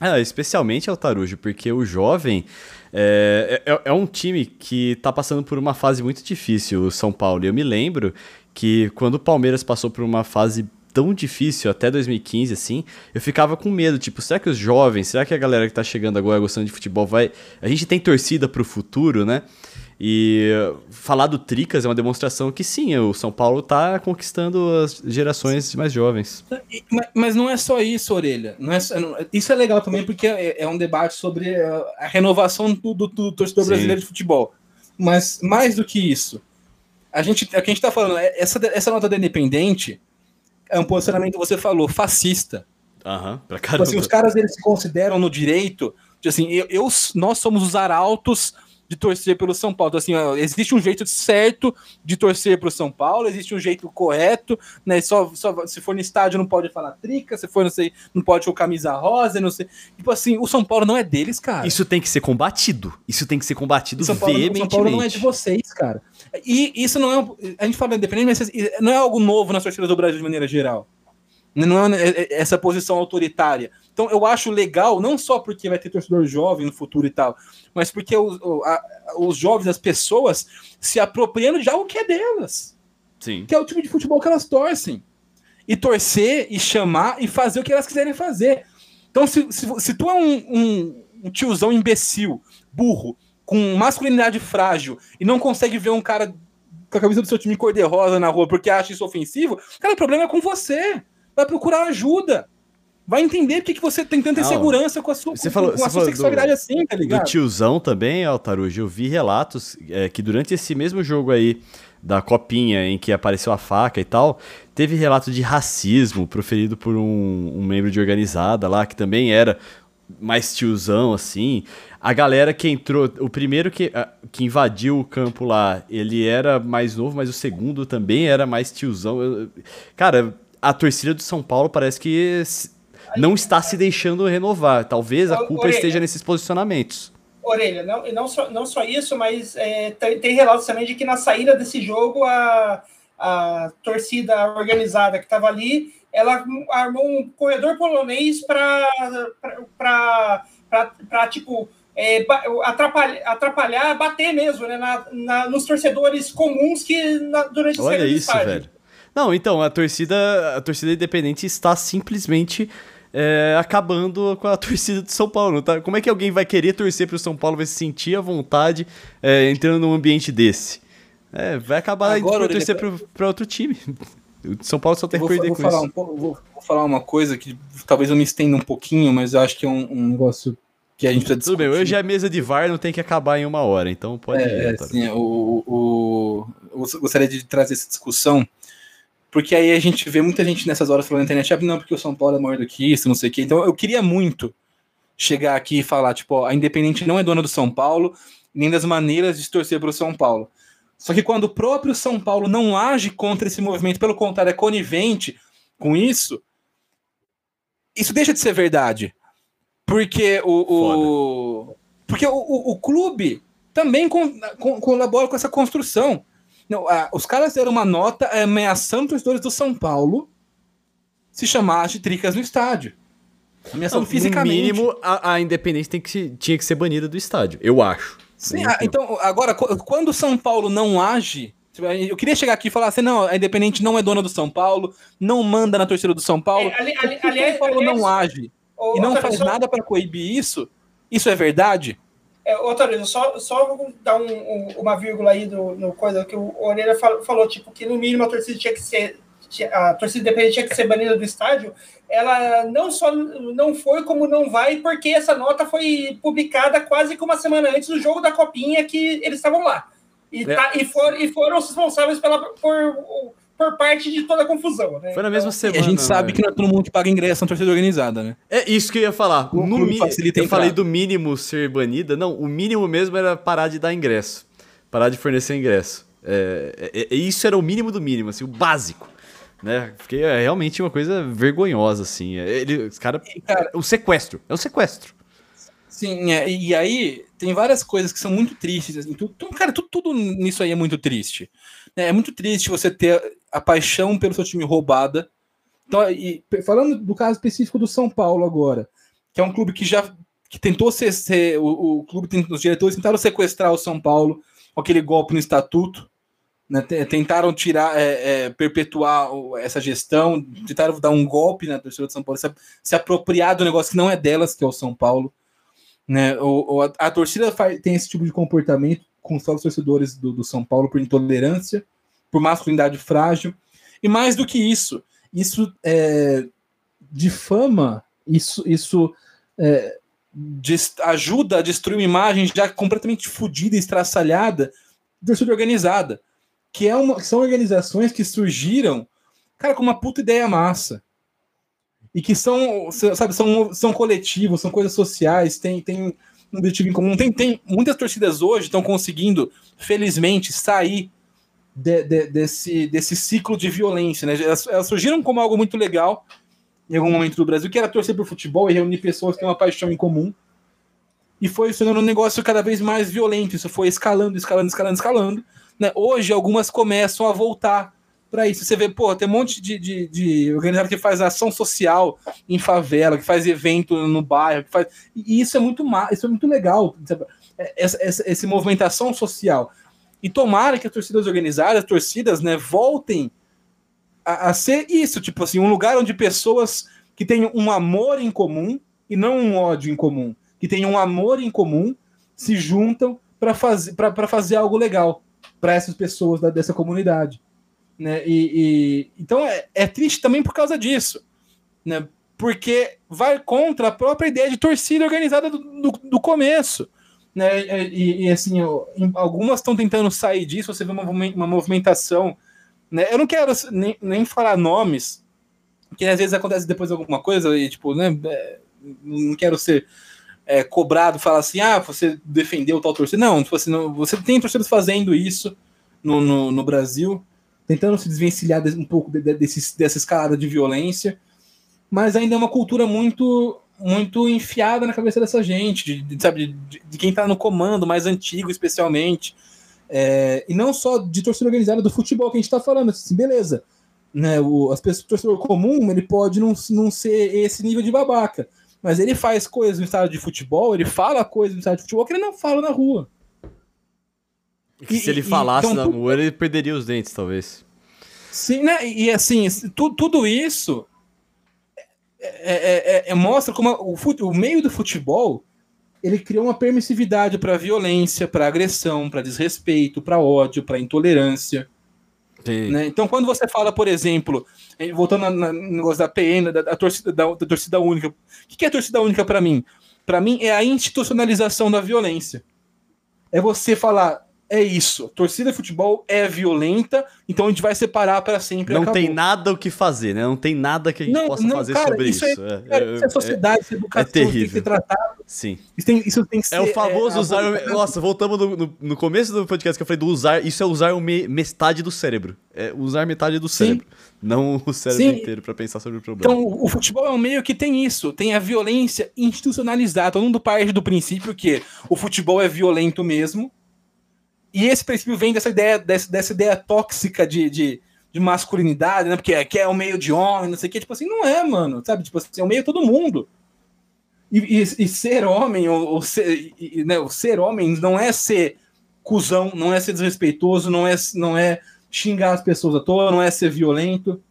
Ah, especialmente é o Tarujo, porque o jovem é, é, é um time que tá passando por uma fase muito difícil, o São Paulo. E eu me lembro que quando o Palmeiras passou por uma fase tão difícil, até 2015, assim, eu ficava com medo, tipo, será que os jovens, será que a galera que tá chegando agora gostando de futebol vai... A gente tem torcida pro futuro, né? E falar do Tricas é uma demonstração que sim, o São Paulo tá conquistando as gerações mais jovens. Ma- Mas não é só isso, Orelha. Não é só- não- isso é legal também porque é, é um debate sobre eh, a renovação do, do- do torcedor Sim. brasileiro de futebol. Mas mais do que isso, a gente, é o que a gente está falando, é- essa, essa nota da Independente é um posicionamento, você falou, fascista. Aham, pra Tipo caramba. assim, os caras eles se consideram no direito de assim, eu, eu- nós somos os arautos de torcer pelo São Paulo. Então, assim, ó, existe um jeito certo de torcer pro São Paulo, existe um jeito correto, né? Só, só se for no estádio não pode falar trica, se for não sei, não pode com camisa rosa, não sei. Tipo assim, o São Paulo não é deles, cara. Isso tem que ser combatido. Isso tem que ser combatido O São Paulo, o veementemente. São Paulo não é de vocês, cara. E isso não é. um- A gente fala independente, mas não é algo novo nas torcidas do Brasil de maneira geral. Não é é- é essa posição autoritária. Então eu acho legal, não só porque vai ter torcedor jovem no futuro e tal, mas porque os, a- os jovens, as pessoas, se apropriando de algo que é delas, Sim. que é o tipo de futebol que elas torcem. E torcer, e chamar, e fazer o que elas quiserem fazer. Então, se, se, se tu é um, um- um tiozão imbecil, burro, com masculinidade frágil, e não consegue ver um cara com a camisa do seu time cor-de-rosa na rua porque acha isso ofensivo, cara, o problema é com você. Vai procurar ajuda. Vai entender porque que você tem tanta insegurança com a sua, você com, falou- com você a sua sexualidade do- assim, tá Do ligado? tiozão também, Altarujo, eu vi relatos é, que durante esse mesmo jogo aí da copinha em que apareceu a faca e tal, teve relato de racismo proferido por um, um membro de organizada lá, que também era mais tiozão, assim. A galera que entrou, o primeiro que, que invadiu o campo lá, ele era mais novo, mas o segundo também era mais tiozão. Cara, a torcida do São Paulo parece que não está se deixando renovar. Talvez a culpa Orelha. esteja nesses posicionamentos. Orelha, não, não, só, não só isso, mas é, tem, tem relatos também de que na saída desse jogo a, a torcida organizada que estava ali, ela armou um corredor polonês para tipo é, atrapalhar, atrapalhar, bater mesmo, né, na, na- nos torcedores comuns que na- durante Olha isso, estádio. velho. Não, então, a torcida, a torcida independente está simplesmente é, acabando com a torcida de São Paulo. Tá? Como é que alguém vai querer torcer para o São Paulo, vai se sentir à vontade é, entrando num ambiente desse? É, vai acabar Agora, pra torcer para outro time. O São Paulo só tem que perder vou com falar isso. um pouco- vou, vou falar uma coisa que talvez eu me estenda um pouquinho, mas eu acho que é um, um negócio que a gente precisa Tudo bem, discutir. hoje é mesa de VAR, não tem que acabar em uma hora, então pode ir. É, Antônio. assim, o, o, eu gostaria de trazer essa discussão, porque aí a gente vê muita gente nessas horas falando na internet, ah, não, porque o São Paulo é maior do que isso, não sei o quê. Então eu queria muito chegar aqui e falar, tipo, ó, a Independente não é dona do São Paulo, nem das maneiras de torcer para o São Paulo. Só que quando o próprio São Paulo não age contra esse movimento, pelo contrário, é conivente com isso, isso deixa de ser verdade. Porque o. o porque o, o, o clube também con- con- colabora com essa construção. Não, a- os caras deram uma nota ameaçando os torcedores do São Paulo se chamar de tricas no estádio. Ameaçando Não, fisicamente. No mínimo, a, a Independência tem que se- tinha que ser banida do estádio, eu acho. Sim, minha ah, então, agora, qu- quando o São Paulo não age, tipo, eu queria chegar aqui e falar assim: não, a Independente não é dona do São Paulo, não manda na torcida do São Paulo. É, ali- ali- Se o aliás- São Paulo aliás, não age Ô, e não faz só- nada para coibir isso, isso é verdade? É, vez, só, só vou dar um- um- uma vírgula aí do, no coisa que o Orelha fal- falou, tipo, que no mínimo a torcida tinha que ser. A torcida independente tinha que ser banida do estádio. Ela não só não foi, como não vai, porque essa nota foi publicada quase que uma semana antes do jogo da Copinha que eles estavam lá. E, É. tá- e, for, e foram os responsáveis pela, por, por parte de toda a confusão. Né? Foi na mesma E semana. a gente sabe né? que não é todo mundo que paga ingresso na torcida organizada, né? É isso que eu ia falar. O No mi- eu falei do mínimo ser banida. Não, o mínimo mesmo era parar de dar ingresso. Parar de fornecer ingresso. É, é- é- isso era o mínimo do mínimo, assim, o básico. Né? Porque é realmente uma coisa vergonhosa, assim. É, Ele, os cara, cara- o sequestro. É um sequestro. Sim, é, e aí tem várias coisas que são muito tristes. Assim, tudo, cara, tudo, tudo nisso aí é muito triste. né? É muito triste você ter a paixão pelo seu time roubada. Então, e, falando do caso específico do São Paulo agora, que é um clube que já que tentou ser, ser- o, o clube, os diretores tentaram sequestrar o São Paulo com aquele golpe no estatuto. né? Te- Tentaram tirar, é, é, perpetuar essa gestão, tentaram dar um golpe na torcida do São Paulo, se, se apropriar do negócio que não é delas, que é o São Paulo né? A, a torcida faz- tem esse tipo de comportamento com os torcedores do, do São Paulo por intolerância, por masculinidade frágil, e mais do que isso, isso é, difama, isso, isso é, ajuda a destruir uma imagem já completamente fodida, estraçalhada de torcida organizada, que, é uma, são organizações que surgiram, cara, com uma puta ideia massa. E que são, sabe, são, são coletivos, são coisas sociais, tem, tem um objetivo em comum. Tem, tem muitas torcidas hoje estão conseguindo, felizmente, sair de- de- desse, desse ciclo de violência. Né? Elas, elas surgiram como algo muito legal em algum momento do Brasil, que era torcer por futebol e reunir pessoas que têm uma paixão em comum. E foi se tornando um negócio cada vez mais violento. Isso foi escalando, escalando, escalando, escalando. Né? Hoje, algumas começam a voltar para isso. Você vê, pô, tem um monte de, de, de organizado que faz ação social em favela, que faz evento no bairro, que faz. E isso é muito ma... isso é muito legal. sabe? Essa, essa, essa movimentação social. E tomara que as torcidas organizadas, as torcidas, né, voltem a, a ser isso, tipo assim, um lugar onde pessoas que têm um amor em comum e não um ódio em comum, que têm um amor em comum, se juntam para fazer, pra fazer algo legal para essas pessoas da, dessa comunidade. Né? E, e- então é, é triste também por causa disso. Né? porque vai contra a própria ideia de torcida organizada do, do, do começo. Né? E, e assim, algumas estão tentando sair disso, você vê uma, uma movimentação. Né? Eu não quero nem, nem falar nomes, que às vezes acontece depois de alguma coisa, e tipo, né? É, não quero ser é, cobrado, falar assim, ah, você defendeu tal torcida. Não, tipo assim, não, você tem torcedores fazendo isso no, no, no Brasil, tentando se desvencilhar um pouco de, de, desse, dessa escalada de violência, mas ainda é uma cultura muito muito enfiada na cabeça dessa gente, de, de sabe, de, de, quem está no comando, mais antigo especialmente. É, e não só de torcida organizada do futebol que a gente está falando, assim, beleza. Né, o, as pessoas, o torcedor comum, ele pode não, não ser esse nível de babaca, mas ele faz coisas no estádio de futebol, ele fala coisas no estádio de futebol que ele não fala na rua. E, se ele falasse então, na rua, ele perderia os dentes, talvez. Sim, né? E assim, tu, tudo isso é, é, é, é mostra como o, o, meio do futebol ele criou uma permissividade para violência, para agressão, para desrespeito, para ódio, para intolerância. Né? Então, quando você fala, por exemplo, voltando no negócio da PN, da, da torcida, da, da, torcida única, o que é torcida única para mim? Para mim é a institucionalização da violência. É você falar, é isso. Torcida de futebol é violenta, então a gente vai separar para sempre. Não acabou. tem nada o que fazer, né? Não tem nada que a gente não, possa não, fazer cara, sobre isso. isso. É, é, isso é sociedade, é, isso é educação, é terrível. tem que ser tratado. Sim. Isso tem, isso tem que ser. É o famoso é, usar. Nossa, voltamos no, no, no, começo do podcast que eu falei do usar. Isso é usar me, metade do cérebro. É usar metade do cérebro. Sim. Não o cérebro Sim. inteiro para pensar sobre o problema. Então, o futebol é um meio que tem isso, tem a violência institucionalizada. Todo mundo parte do princípio que o futebol é violento mesmo, e esse princípio vem dessa ideia, dessa, dessa ideia tóxica de, de, de masculinidade, né? Porque é, que é o meio de homem, não sei o que. Tipo assim, não é, mano. Sabe? Tipo assim, é o meio de todo mundo. E, e, e ser homem, ou, ou ser, e, né, o ser homem não é ser cuzão, não é ser desrespeitoso, não é, não é xingar as pessoas à toa, não é ser violento.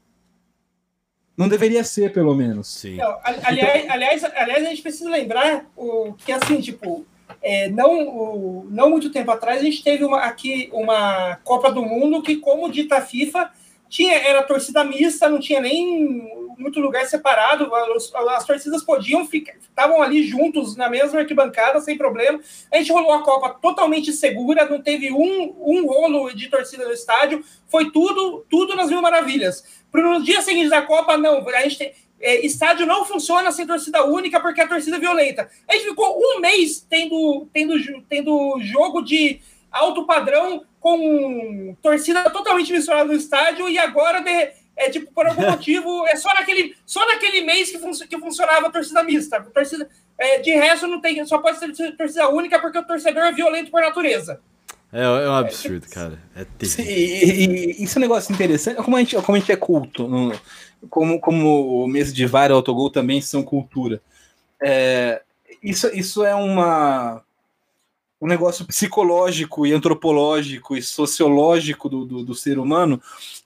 Não deveria ser, pelo menos. Sim. Não, aliás, aliás, aliás, a gente precisa lembrar o, que, assim, tipo, é, não, o, não muito tempo atrás, a gente teve uma, aqui uma Copa do Mundo que, como dita a FIFA, tinha, era torcida mista, não tinha nem muito lugar separado, as, as torcidas podiam ficar, estavam ali juntos na mesma arquibancada, sem problema. A gente rolou a Copa totalmente segura, não teve um, um rolo de torcida no estádio, foi tudo, tudo nas mil maravilhas. No dia seguinte da Copa, não, a gente tem, é, estádio não funciona sem torcida única porque a torcida é violenta. A gente ficou um mês tendo, tendo, tendo jogo de alto padrão com torcida totalmente misturada no estádio e agora de, é tipo por algum motivo é só naquele só naquele mês que, fun que funcionava a torcida mista. A torcida é, de resto não tem, só pode ser torcida única porque o torcedor é violento por natureza. É, é um absurdo, cara. É terrível. E, e, isso é um negócio interessante. Como a gente, como a gente é culto, como, como o mês de VAR e autogol também são cultura. É, isso, isso é uma, um negócio psicológico e antropológico e sociológico do, do, do ser humano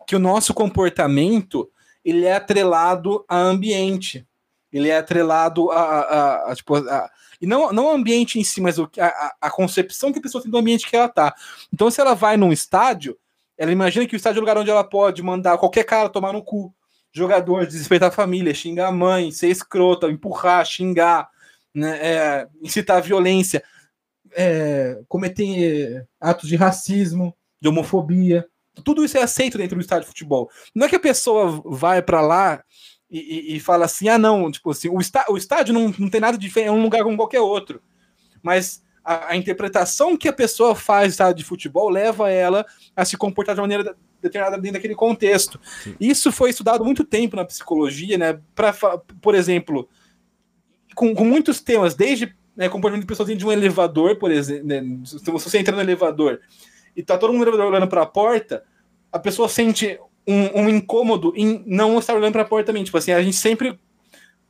que o nosso comportamento ele é atrelado a ambiente. Ele é atrelado a, a, a, tipo, a e não, não o ambiente em si, mas o, a, a concepção que a pessoa tem do ambiente que ela tá. Então, se ela vai num estádio, ela imagina que o estádio é o lugar onde ela pode mandar qualquer cara tomar no cu jogador, desrespeitar a família, xingar a mãe, ser escrota, empurrar, xingar, né, é, incitar a violência, é, cometer atos de racismo, de homofobia. Tudo isso é aceito dentro do estádio de futebol. Não é que a pessoa vai para lá e, e, fala assim: ah, não, tipo assim, o, está, o estádio não, não tem nada diferente, é um lugar como qualquer outro. Mas a, a, interpretação que a pessoa faz do estádio de futebol leva ela a se comportar de maneira determinada dentro daquele contexto. Sim. Isso foi estudado muito tempo na psicologia, né? Pra, por exemplo, com, com muitos temas, desde né, comportamento de pessoas dentro de um elevador, por exemplo. Né, se você entra no elevador e tá todo mundo olhando para a porta, a pessoa sente um, um, incômodo em não estar olhando para a porta também. Tipo assim, a gente sempre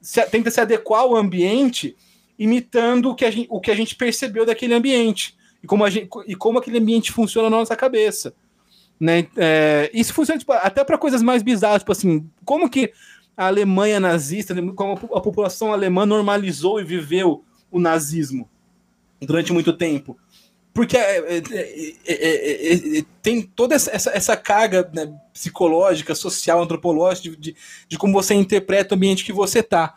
se, tenta se adequar ao ambiente imitando o que, a gente, o que a gente percebeu daquele ambiente e como, a gente, e como aquele ambiente funciona na nossa cabeça. Né? É, isso funciona tipo, até para coisas mais bizarras, tipo assim, como que a Alemanha nazista, como a população alemã normalizou e viveu o nazismo durante muito tempo. Porque é, é, é, tem toda essa, essa carga né, psicológica, social, antropológica de, de, de, como você interpreta o ambiente que você está.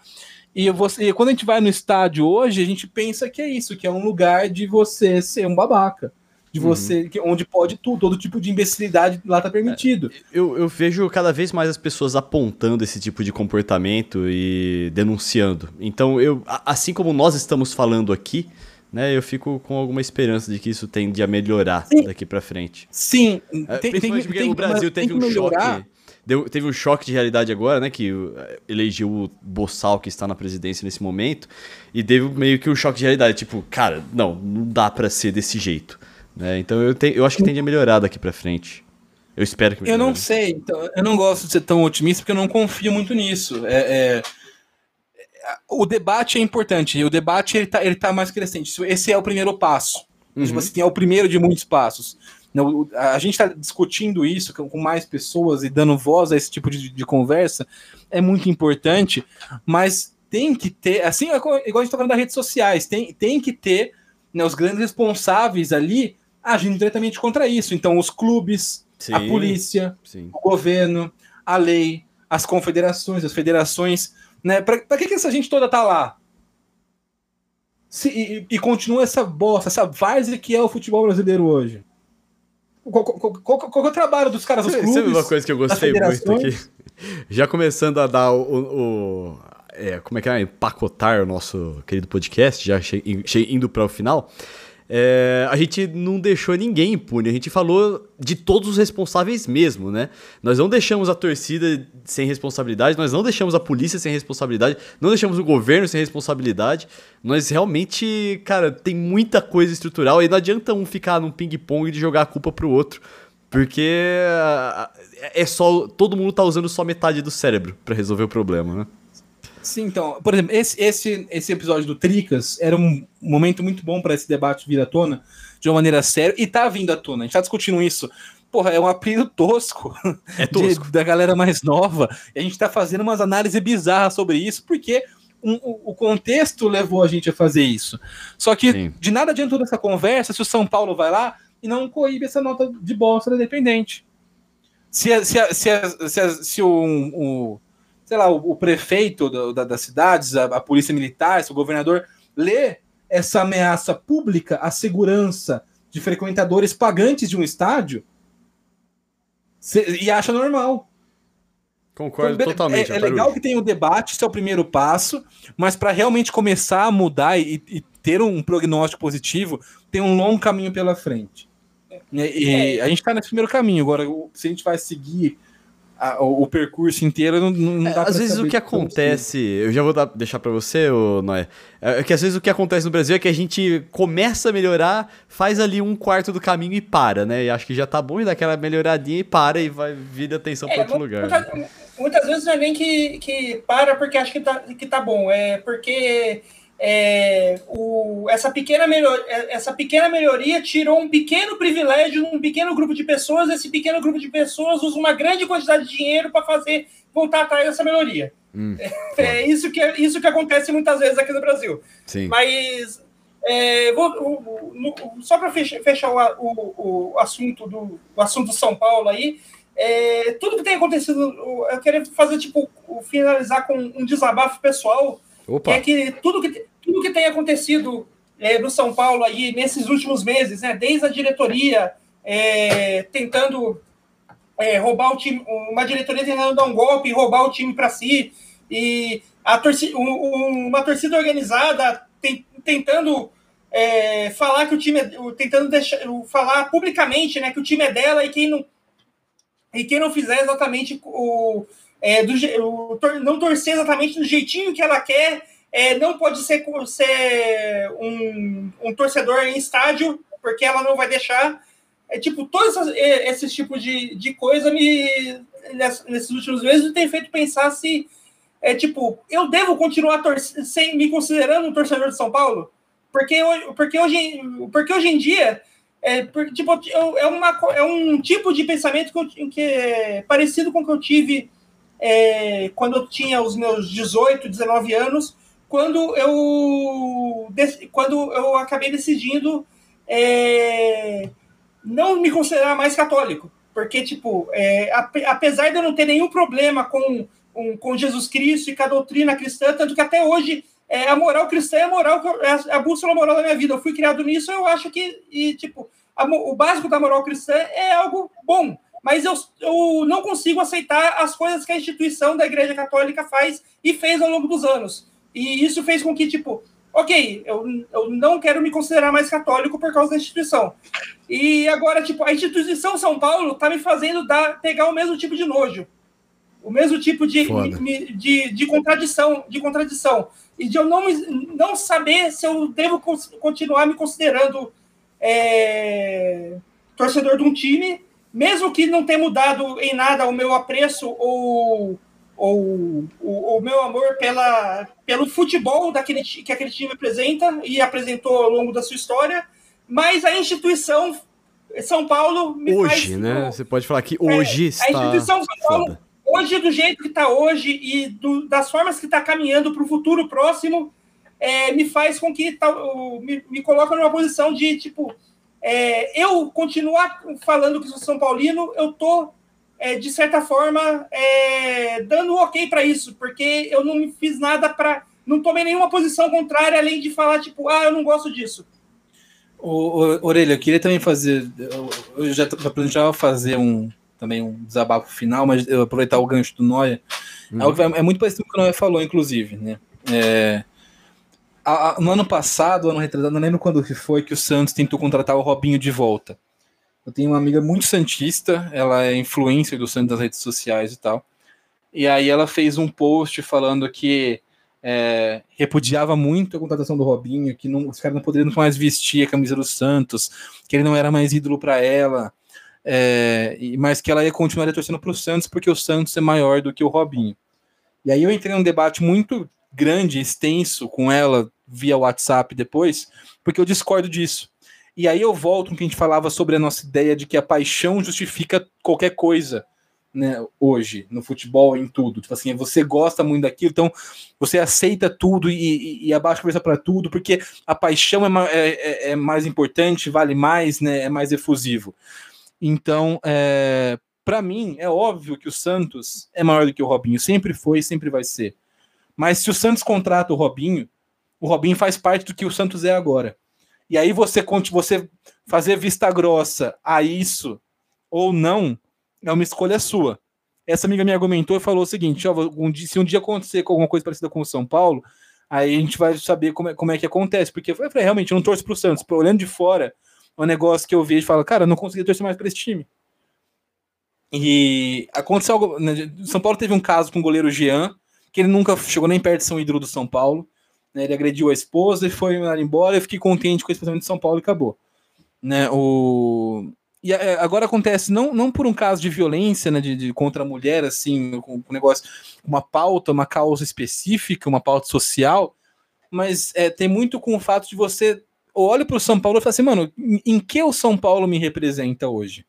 E, você, quando a gente vai no estádio hoje, a gente pensa que é isso, que é um lugar de você ser um babaca de você, uhum. que, onde pode tudo, todo tipo de imbecilidade lá tá permitido. É, eu, eu vejo cada vez mais as pessoas apontando esse tipo de comportamento e denunciando. Então, eu, assim como nós estamos falando aqui, né, eu fico com alguma esperança de que isso tende a melhorar Sim. daqui para frente. Sim, é, tem, principalmente porque tem, o Brasil teve um choque. Deu, teve um choque de realidade agora, né? Que elegeu o Bossal, que está na presidência nesse momento, e teve meio que um choque de realidade. Tipo, cara, não, não dá para ser desse jeito. Né? Então eu, te, eu acho que tende a melhorar daqui para frente. Eu espero que melhore. Eu não sei, então, eu não gosto de ser tão otimista porque eu não confio muito nisso. É, é, o debate é importante, o debate ele tá, ele tá mais crescente. Esse é o primeiro passo. Uhum. Tipo assim, é o primeiro de muitos passos. A gente está discutindo isso com mais pessoas e dando voz a esse tipo de, de conversa é muito importante, mas tem que ter, assim, igual a gente está falando das redes sociais, tem, tem que ter né, os grandes responsáveis ali agindo diretamente contra isso. Então, os clubes, sim, a polícia, sim. o governo, a lei, as confederações, as federações. Né? Para que, que essa gente toda tá lá? Se, e, e, continua essa bosta, essa várzea que é o futebol brasileiro hoje. Qual, qual, qual, qual é o trabalho dos caras dos clubes? Sabe uma coisa que eu gostei muito aqui? Já começando a dar o, o é, como é que é? Empacotar o nosso querido podcast, já indo para o final é, a gente não deixou ninguém impune, a gente falou de todos os responsáveis mesmo, né? Nós não deixamos a torcida sem responsabilidade, nós não deixamos a polícia sem responsabilidade, não deixamos o governo sem responsabilidade. Nós realmente, cara, tem muita coisa estrutural e não adianta um ficar num ping-pong de jogar a culpa pro outro. Porque é só. Todo mundo tá usando só metade do cérebro para resolver o problema, né? Sim, então, por exemplo, esse, esse, esse episódio do Tricas era um momento muito bom para esse debate vir à tona de uma maneira séria, e tá vindo à tona. A gente tá discutindo isso. Porra, é um apelido tosco, é tosco. De, da galera mais nova. E a gente tá fazendo umas análises bizarras sobre isso, porque um, o, o contexto levou a gente a fazer isso. Só que Sim. de nada adianta toda essa conversa se o São Paulo vai lá e não coíbe essa nota de bosta da Independente. Se, se, se, se, se o, o sei lá, o, o prefeito do, da, das cidades, a, a, polícia militar, se o governador lê essa ameaça pública à segurança de frequentadores pagantes de um estádio e acha normal. Concordo então, totalmente. É, é legal que tem o debate, isso é o primeiro passo, mas para realmente começar a mudar e, e, ter um prognóstico positivo, tem um longo caminho pela frente. E, e a gente está nesse primeiro caminho. Agora, se a gente vai seguir a, o, o, percurso inteiro não, não é, dá Às vezes o que acontece, eu já vou dar, deixar para você, Noé, é que às vezes o que acontece no Brasil é que a gente começa a melhorar, faz ali um quarto do caminho e para, né? E acho que já tá bom e dá aquela melhoradinha e para e vai vir atenção é, para outro lugar. Muitas, muitas vezes não é nem que, que para porque acha que tá, que tá bom, é porque é, o, essa, pequena melhor, é, essa pequena melhoria tirou um pequeno privilégio um pequeno grupo de pessoas. Esse pequeno grupo de pessoas usa uma grande quantidade de dinheiro para fazer voltar atrás dessa melhoria. Hum, é, é, isso, que, é isso que acontece muitas vezes aqui no Brasil. Sim. Mas é, vou, o, só para fechar, fechar o, o, o, assunto do o assunto São Paulo aí, é, tudo que tem acontecido, eu queria fazer tipo finalizar com um desabafo pessoal Opa. é que tudo que, tudo que tem acontecido é, no São Paulo aí nesses últimos meses, né, desde a diretoria é, tentando é, roubar o time, uma diretoria tentando dar um golpe, roubar o time para si, e a torcida, um, uma torcida organizada tem, tentando é, falar que o time é, tentando deixar, falar publicamente né, que o time é dela e quem não e quem não fizer exatamente o, é, do, não torcer exatamente do jeitinho que ela quer, é, não pode ser, ser um, um, torcedor em estádio, porque ela não vai deixar. É, tipo, todos esses tipos de, de coisa me, nesses últimos meses, tem feito pensar se, é, tipo, eu devo continuar sem me considerando um torcedor de São Paulo? Porque, porque, hoje, porque hoje em dia, é, tipo, é, uma, é um tipo de pensamento que, eu, que é parecido com o que eu tive é, quando eu tinha os meus 18, 19 anos, quando eu, quando eu acabei decidindo é, não me considerar mais católico. Porque, tipo, é, apesar de eu não ter nenhum problema com, com, com, Jesus Cristo e com a doutrina cristã, tanto que até hoje é, a moral cristã é a moral, é a bússola moral da minha vida. Eu fui criado nisso, eu acho que, e, tipo, a, o básico da moral cristã é algo bom mas eu, eu não consigo aceitar as coisas que a instituição da Igreja Católica faz e fez ao longo dos anos. E isso fez com que, tipo, ok, eu, eu não quero me considerar mais católico por causa da instituição. E agora, tipo, a instituição São Paulo tá me fazendo dar, pegar o mesmo tipo de nojo. O mesmo tipo de, de, de, de, contradição, de contradição. E de eu não, não saber se eu devo continuar me considerando é, torcedor de um time mesmo que não tenha mudado em nada o meu apreço ou, ou o, meu amor pela, pelo futebol daquele, que aquele time apresenta e apresentou ao longo da sua história, mas a instituição São Paulo me hoje, faz, né? Você pode falar que hoje é, está. A instituição São Paulo, foda. hoje, do jeito que está hoje e do, das formas que está caminhando para o futuro próximo, é, me faz com que tá, me, me coloca numa posição de tipo é, eu continuar falando que sou São Paulino, eu tô é, de certa forma é, dando um ok para isso, porque eu não fiz nada para. Não tomei nenhuma posição contrária, além de falar, tipo, ah, eu não gosto disso. O, o, Orelha, eu queria também fazer. Eu já, já planejava fazer um também um desabafo final, mas eu aproveitar o gancho do Noia. Uhum. É, é muito parecido com o que o Noia falou, inclusive, né? É, a, no ano passado, ano retrasado, não lembro quando que foi que o Santos tentou contratar o Robinho de volta. Eu tenho uma amiga muito santista, ela é influencer do Santos das redes sociais e tal. E aí ela fez um post falando que é, repudiava muito a contratação do Robinho, que não, os caras não poderiam mais vestir a camisa do Santos, que ele não era mais ídolo para ela, é, mas que ela ia continuar torcendo para o Santos porque o Santos é maior do que o Robinho. E aí eu entrei num debate muito grande, extenso com ela via WhatsApp depois, porque eu discordo disso. E aí eu volto no que a gente falava sobre a nossa ideia de que a paixão justifica qualquer coisa, né, hoje, no futebol, em tudo. Tipo assim, você gosta muito daquilo, então você aceita tudo e, e, e abaixa a cabeça para tudo, porque a paixão é, é, é, é, mais importante, vale mais, né, é mais efusivo. Então, é, para mim, é óbvio que o Santos é maior do que o Robinho, sempre foi sempre vai ser. Mas se o Santos contrata o Robinho, o Robinho faz parte do que o Santos é agora. E aí você você fazer vista grossa a isso ou não é uma escolha sua. Essa amiga me argumentou e falou o seguinte: ó, um dia, se um dia acontecer com alguma coisa parecida com o São Paulo, aí a gente vai saber como é, como é que acontece. Porque eu falei, realmente, eu não torço para o Santos. Olhando de fora, é um negócio que eu vejo e falo, cara, eu não consegui torcer mais para esse time. E aconteceu algo. Né, São Paulo teve um caso com o goleiro Jean, que ele nunca chegou nem perto de um ídolo do São Paulo. Né, ele agrediu a esposa e foi embora. Eu fiquei contente com esse pensamento de São Paulo e acabou. Né, o... E é, agora acontece não, não por um caso de violência né, de, de contra a mulher, assim, com um negócio, uma pauta, uma causa específica, uma pauta social, mas é, tem muito com o fato de você olha para o São Paulo e fala assim, mano, em, em que o São Paulo me representa hoje?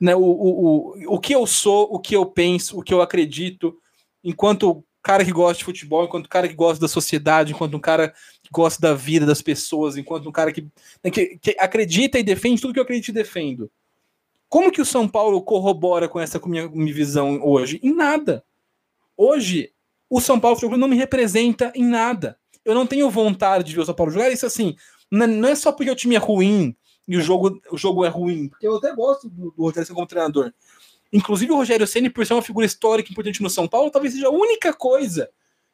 Né, o, o, o, o que eu sou, o que eu penso, o que eu acredito, enquanto cara que gosta de futebol, enquanto cara que gosta da sociedade, enquanto um cara que gosta da vida das pessoas, enquanto um cara que, né, que, que acredita e defende tudo que eu acredito e defendo. Como que o São Paulo corrobora com essa minha, minha visão hoje? Em nada. Hoje, o São Paulo não me representa em nada. Eu não tenho vontade de ver o São Paulo jogar. Isso assim, não é só porque o time é ruim e o jogo, o jogo é ruim. Eu até gosto do, do Rogério como treinador. Inclusive o Rogério Ceni, por ser uma figura histórica importante no São Paulo, talvez seja a única coisa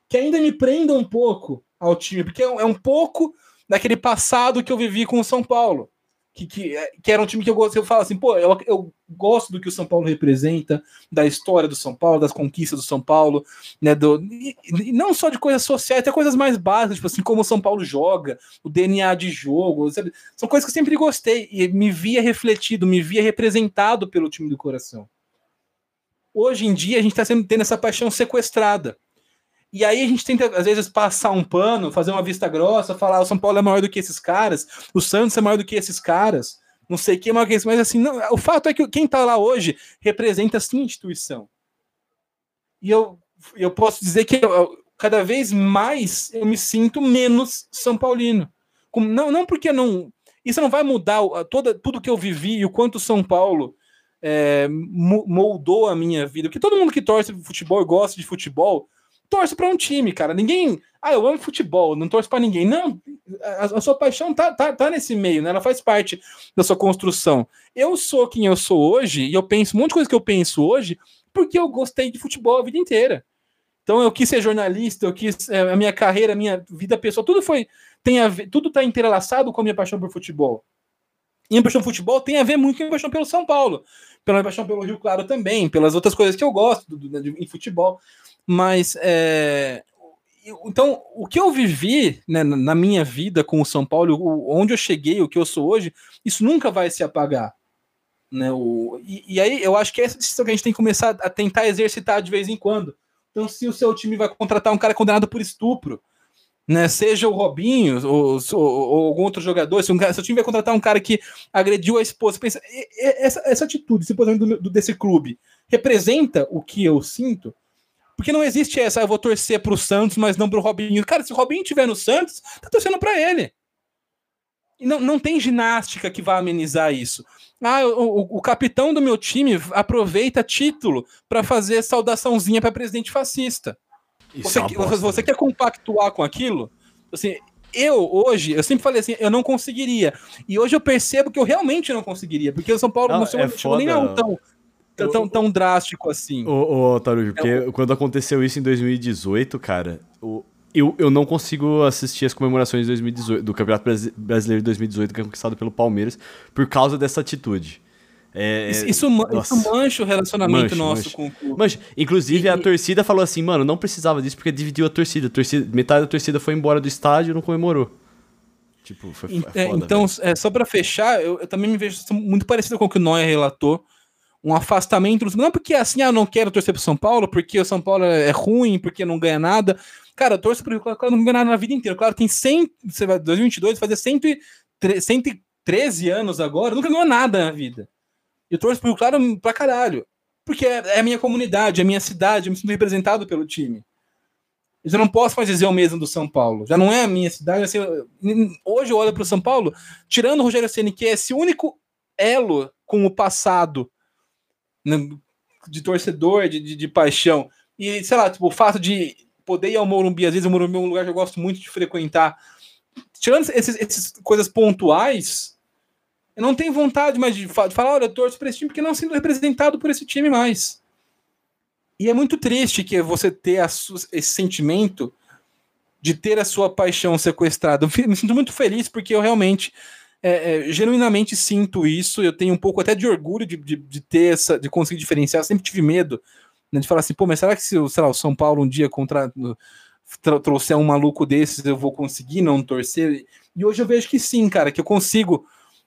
que ainda me prenda um pouco ao time, porque é um é pouco daquele passado que eu vivi com o São Paulo. Que, que, é, que era um time que eu gosto, eu falo assim, pô, eu, eu gosto do que o São Paulo representa, da história do São Paulo, das conquistas do São Paulo, né, do, e, e não só de coisas sociais, até coisas mais básicas, tipo assim, como o São Paulo joga, o DNA de jogo, sabe? São coisas que eu sempre gostei e me via refletido, me via representado pelo time do coração. Hoje em dia a gente está tendo essa paixão sequestrada. E aí a gente tenta, às vezes, passar um pano, fazer uma vista grossa, falar o São Paulo é maior do que esses caras, o Santos é maior do que esses caras, não sei quem é maior que esse, mas assim, não, o fato é que quem está lá hoje representa sim a instituição. E eu, eu posso dizer que eu, cada vez mais eu me sinto menos São Paulino. Não, não porque não Isso não vai mudar toda, tudo que eu vivi e o quanto São Paulo é, moldou a minha vida. Porque todo mundo que torce futebol e gosta de futebol torce para um time, cara. Ninguém. Ah, eu amo futebol, não torço para ninguém. Não, a, a, sua paixão tá, tá, tá nesse meio, né? Ela faz parte da sua construção. Eu sou quem eu sou hoje e eu penso um monte de coisa que eu penso hoje porque eu gostei de futebol a vida inteira. Então eu quis ser jornalista, eu quis é, a minha carreira, a minha vida pessoal, tudo foi tem a ver, tudo está entrelaçado com a minha paixão por futebol. Minha paixão por futebol tem a ver muito com a minha paixão pelo São Paulo, pela minha paixão pelo Rio Claro também, pelas outras coisas que eu gosto do, do, do, em futebol. Mas é, então o que eu vivi né, na minha vida com o São Paulo, o, onde eu cheguei, o que eu sou hoje, isso nunca vai se apagar. Né, o, e, e aí eu acho que é essa decisão que a gente tem que começar a tentar exercitar de vez em quando então, se o seu time vai contratar um cara condenado por estupro, né, seja o Robinho ou, ou, ou algum outro jogador, se o seu time vai contratar um cara que agrediu a esposa, pensa, essa, essa atitude, esse posicionamento do, desse clube representa o que eu sinto? Porque não existe essa, eu vou torcer para o Santos, mas não para o Robinho. Cara, se o Robinho estiver no Santos, tá torcendo para ele. Não, não tem ginástica que vá amenizar isso. Ah, o, o, capitão do meu time aproveita título para fazer saudaçãozinha para presidente fascista. Você, é bosta, você né? quer compactuar com aquilo? Assim, eu hoje, eu sempre falei assim, eu não conseguiria. E hoje eu percebo que eu realmente não conseguiria, porque o São Paulo não, não é chegou nem a tão, tão, tão, tão drástico assim. Ô, ô Tarujo, porque é, quando aconteceu isso em 2018, cara, o, eu, eu não consigo assistir as comemorações de 2018, do Campeonato Brasileiro de 2018 que é conquistado pelo Palmeiras por causa dessa atitude. É, isso, isso, isso, mancha o relacionamento mancha, nosso mancha. com o clube. Mancha. Inclusive, e, a torcida falou assim, mano, não precisava disso porque dividiu a torcida. a torcida. Metade da torcida foi embora do estádio e não comemorou. Tipo, foi, é, foda, Então, é, só para fechar, eu, eu, também me vejo muito parecido com o que o Noia relatou. Um afastamento, não porque assim, ah, não quero torcer pro São Paulo, porque o São Paulo é ruim, porque não ganha nada. Cara, eu torço pro Claro, não ganhou nada na vida inteira. Claro, tem 100, você vai, 2022, fazer 113 anos agora, nunca ganhou nada na vida. Eu torço pro Claro pra caralho. Porque é, é, a minha comunidade, é a minha cidade, eu me sinto representado pelo time. Eu não posso mais dizer o mesmo do São Paulo. Já não é a minha cidade. Assim, hoje eu olho para o São Paulo, tirando o Rogério Ceni, que é esse único elo com o passado né, de torcedor, de, de, de, paixão. E, sei lá, tipo, o fato de poder ir ao Morumbi, às vezes o Morumbi é um lugar que eu gosto muito de frequentar. Tirando essas, essas coisas pontuais, eu não tenho vontade mais de, de falar, olha, eu torço para esse time, porque não sendo representado por esse time mais. E é muito triste que você ter esse sentimento de ter a sua paixão sequestrada. Eu me sinto muito feliz porque eu realmente, é, é, genuinamente sinto isso. Eu tenho um pouco até de orgulho de, de, de ter essa, de conseguir diferenciar. Eu sempre tive medo né, de falar assim, pô, mas será que se lá, o São Paulo um dia contra, trouxer um maluco desses, eu vou conseguir não torcer? E hoje eu vejo que sim, cara, que eu consigo.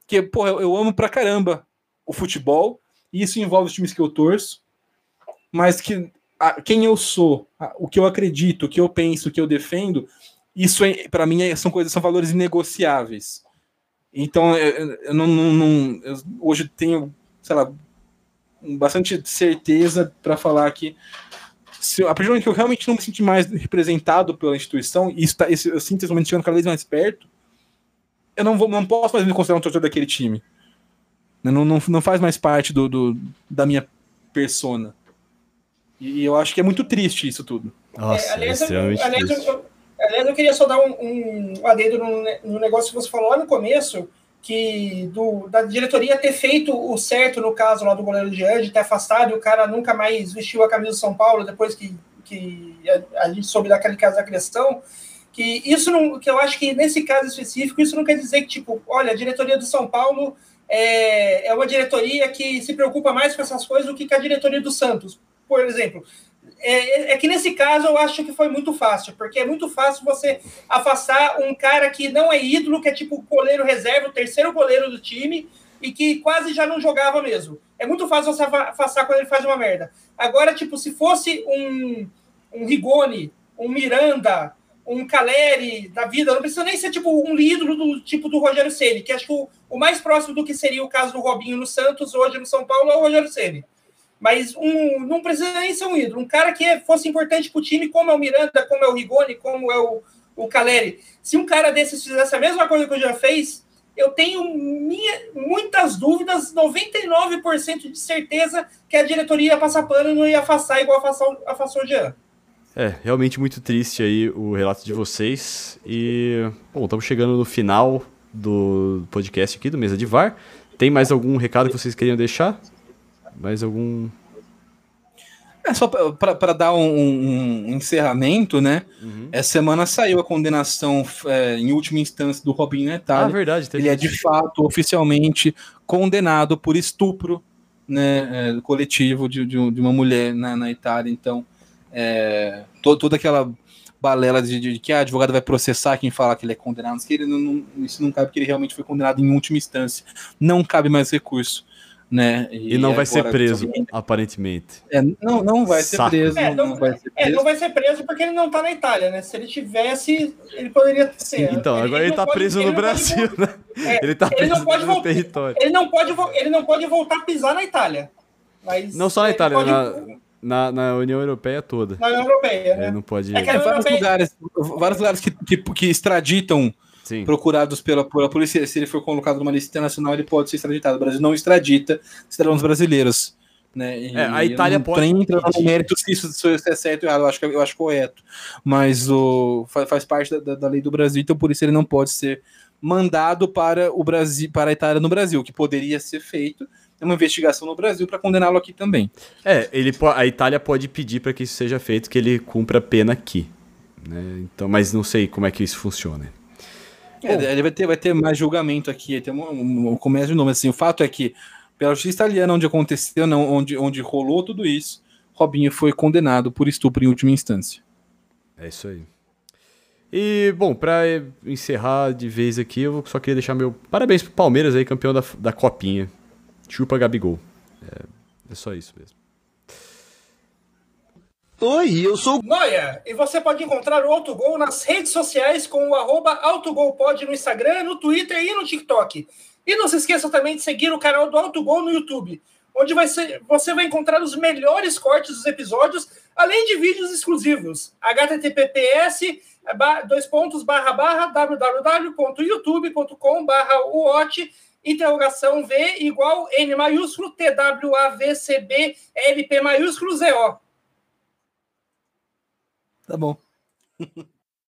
Que, pô, eu, amo pra caramba o futebol, e isso envolve os times que eu torço, mas que a, quem eu sou, a, o que eu acredito, o que eu penso, o que eu defendo, isso é, para mim é, são coisas, são valores inegociáveis. Então eu, eu não, não, não eu hoje tenho, sei lá, bastante certeza para falar que se, a partir do momento que eu realmente não me senti mais representado pela instituição, e está, esse, eu sinto esse momento chegando cada vez mais perto, eu não, vou, não posso mais me considerar um torcedor daquele time. Não, não, não faz mais parte do, do da minha persona. E, eu acho que é muito triste isso tudo. Nossa, é, aliás, é eu, aliás, eu, aliás, eu queria só dar um, um adendo no, no negócio que você falou lá no começo, que do, da diretoria ter feito o certo no caso lá do goleiro de ter afastado e o cara nunca mais vestiu a camisa do São Paulo depois que, que a, a gente soube daquele caso da questão, que isso não, que eu acho que nesse caso específico isso não quer dizer que tipo, olha, a diretoria do São Paulo é, é uma diretoria que se preocupa mais com essas coisas do que a diretoria do Santos, por exemplo. É, é, que nesse caso eu acho que foi muito fácil, porque é muito fácil você afastar um cara que não é ídolo, que é tipo goleiro reserva, o terceiro goleiro do time, e que quase já não jogava mesmo. É muito fácil você afastar quando ele faz uma merda. Agora, tipo, se fosse um, um Rigoni, um Miranda, um Caleri da vida, não precisa nem ser tipo um ídolo do tipo do Rogério Ceni, que acho que o, o mais próximo do que seria o caso do Robinho no Santos hoje no São Paulo é o Rogério Ceni. Mas um, não precisa nem ser um ídolo. Um cara que fosse importante para o time, como é o Miranda, como é o Rigoni, como é o, o Caleri. Se um cara desses fizesse a mesma coisa que eu já fez, eu tenho minha, muitas dúvidas, 99% de certeza que a diretoria ia passar pano e não ia afastar igual afastou, afastou o Jean. É, realmente muito triste aí o relato de vocês. E, bom, estamos chegando no final do podcast aqui do Mesa de VAR. Tem mais algum recado que vocês queriam deixar? Mais algum. É só para dar um, um, encerramento, né? Uhum. Essa semana saiu a condenação é, em última instância do Robinho Netalha. Ah, verdade. Ele é de fato oficialmente condenado por estupro né, é, coletivo de, de, de, uma mulher na, na Itália. Então, é, to, toda aquela balela de, de, que a advogada vai processar quem fala que ele é condenado, que ele não, não, isso não cabe porque ele realmente foi condenado em última instância. Não cabe mais recurso. Né? E, e não vai ser preso, também... aparentemente. É, não, não vai Saco. ser preso. É, não, não, vai ser preso. É, não vai ser preso porque ele não está na Itália, né? Se ele tivesse, ele poderia ser. Então, ele, agora ele, está preso no Brasil, pode, né? É, ele está preso não pode no voltar, território. Ele não, pode, ele não pode voltar a pisar na Itália. Mas não só na Itália, pode... na, na, na, União Europeia toda. Na União Europeia, né? Não pode. É, é vários, lugares, vários lugares que, que, que extraditam Sim. procurados pela, pela polícia. Se ele for colocado numa lista internacional, ele pode ser extraditado. O Brasil não extradita cidadãos brasileiros. Né? E, é, a Itália pode. Nem entra no mérito se isso, se isso é certo ou errado, eu acho, eu acho correto. Mas o, faz, faz parte da, da lei do Brasil, então por isso ele não pode ser mandado para o Brasil, para a Itália no Brasil, que poderia ser feito uma investigação no Brasil para condená-lo aqui também. É, ele, a Itália pode pedir para que isso seja feito, que ele cumpra pena aqui. Né? Então, mas não sei como é que isso funciona. É, ele vai ter, vai ter mais julgamento aqui, tem um, um, um começo de nome. Assim, o fato é que, pela justiça italiana, onde aconteceu, não, onde, onde rolou tudo isso, Robinho foi condenado por estupro em última instância. É isso aí. E, bom, para encerrar de vez aqui, eu só queria deixar meu parabéns pro Palmeiras aí, campeão da, da Copinha. Chupa Gabigol. É, é só isso mesmo. Oi, eu sou Noia, e você pode encontrar o Autogol nas redes sociais com o arroba AutoGolPod no Instagram, no Twitter e no TikTok. E não se esqueça também de seguir o canal do Autogol no YouTube, onde vai ser, você vai encontrar os melhores cortes dos episódios, além de vídeos exclusivos. https dois pontos barra barra www.youtube.com barra interrogação V igual N maiúsculo T W A V C B L P maiúsculo Z O. Tá bom.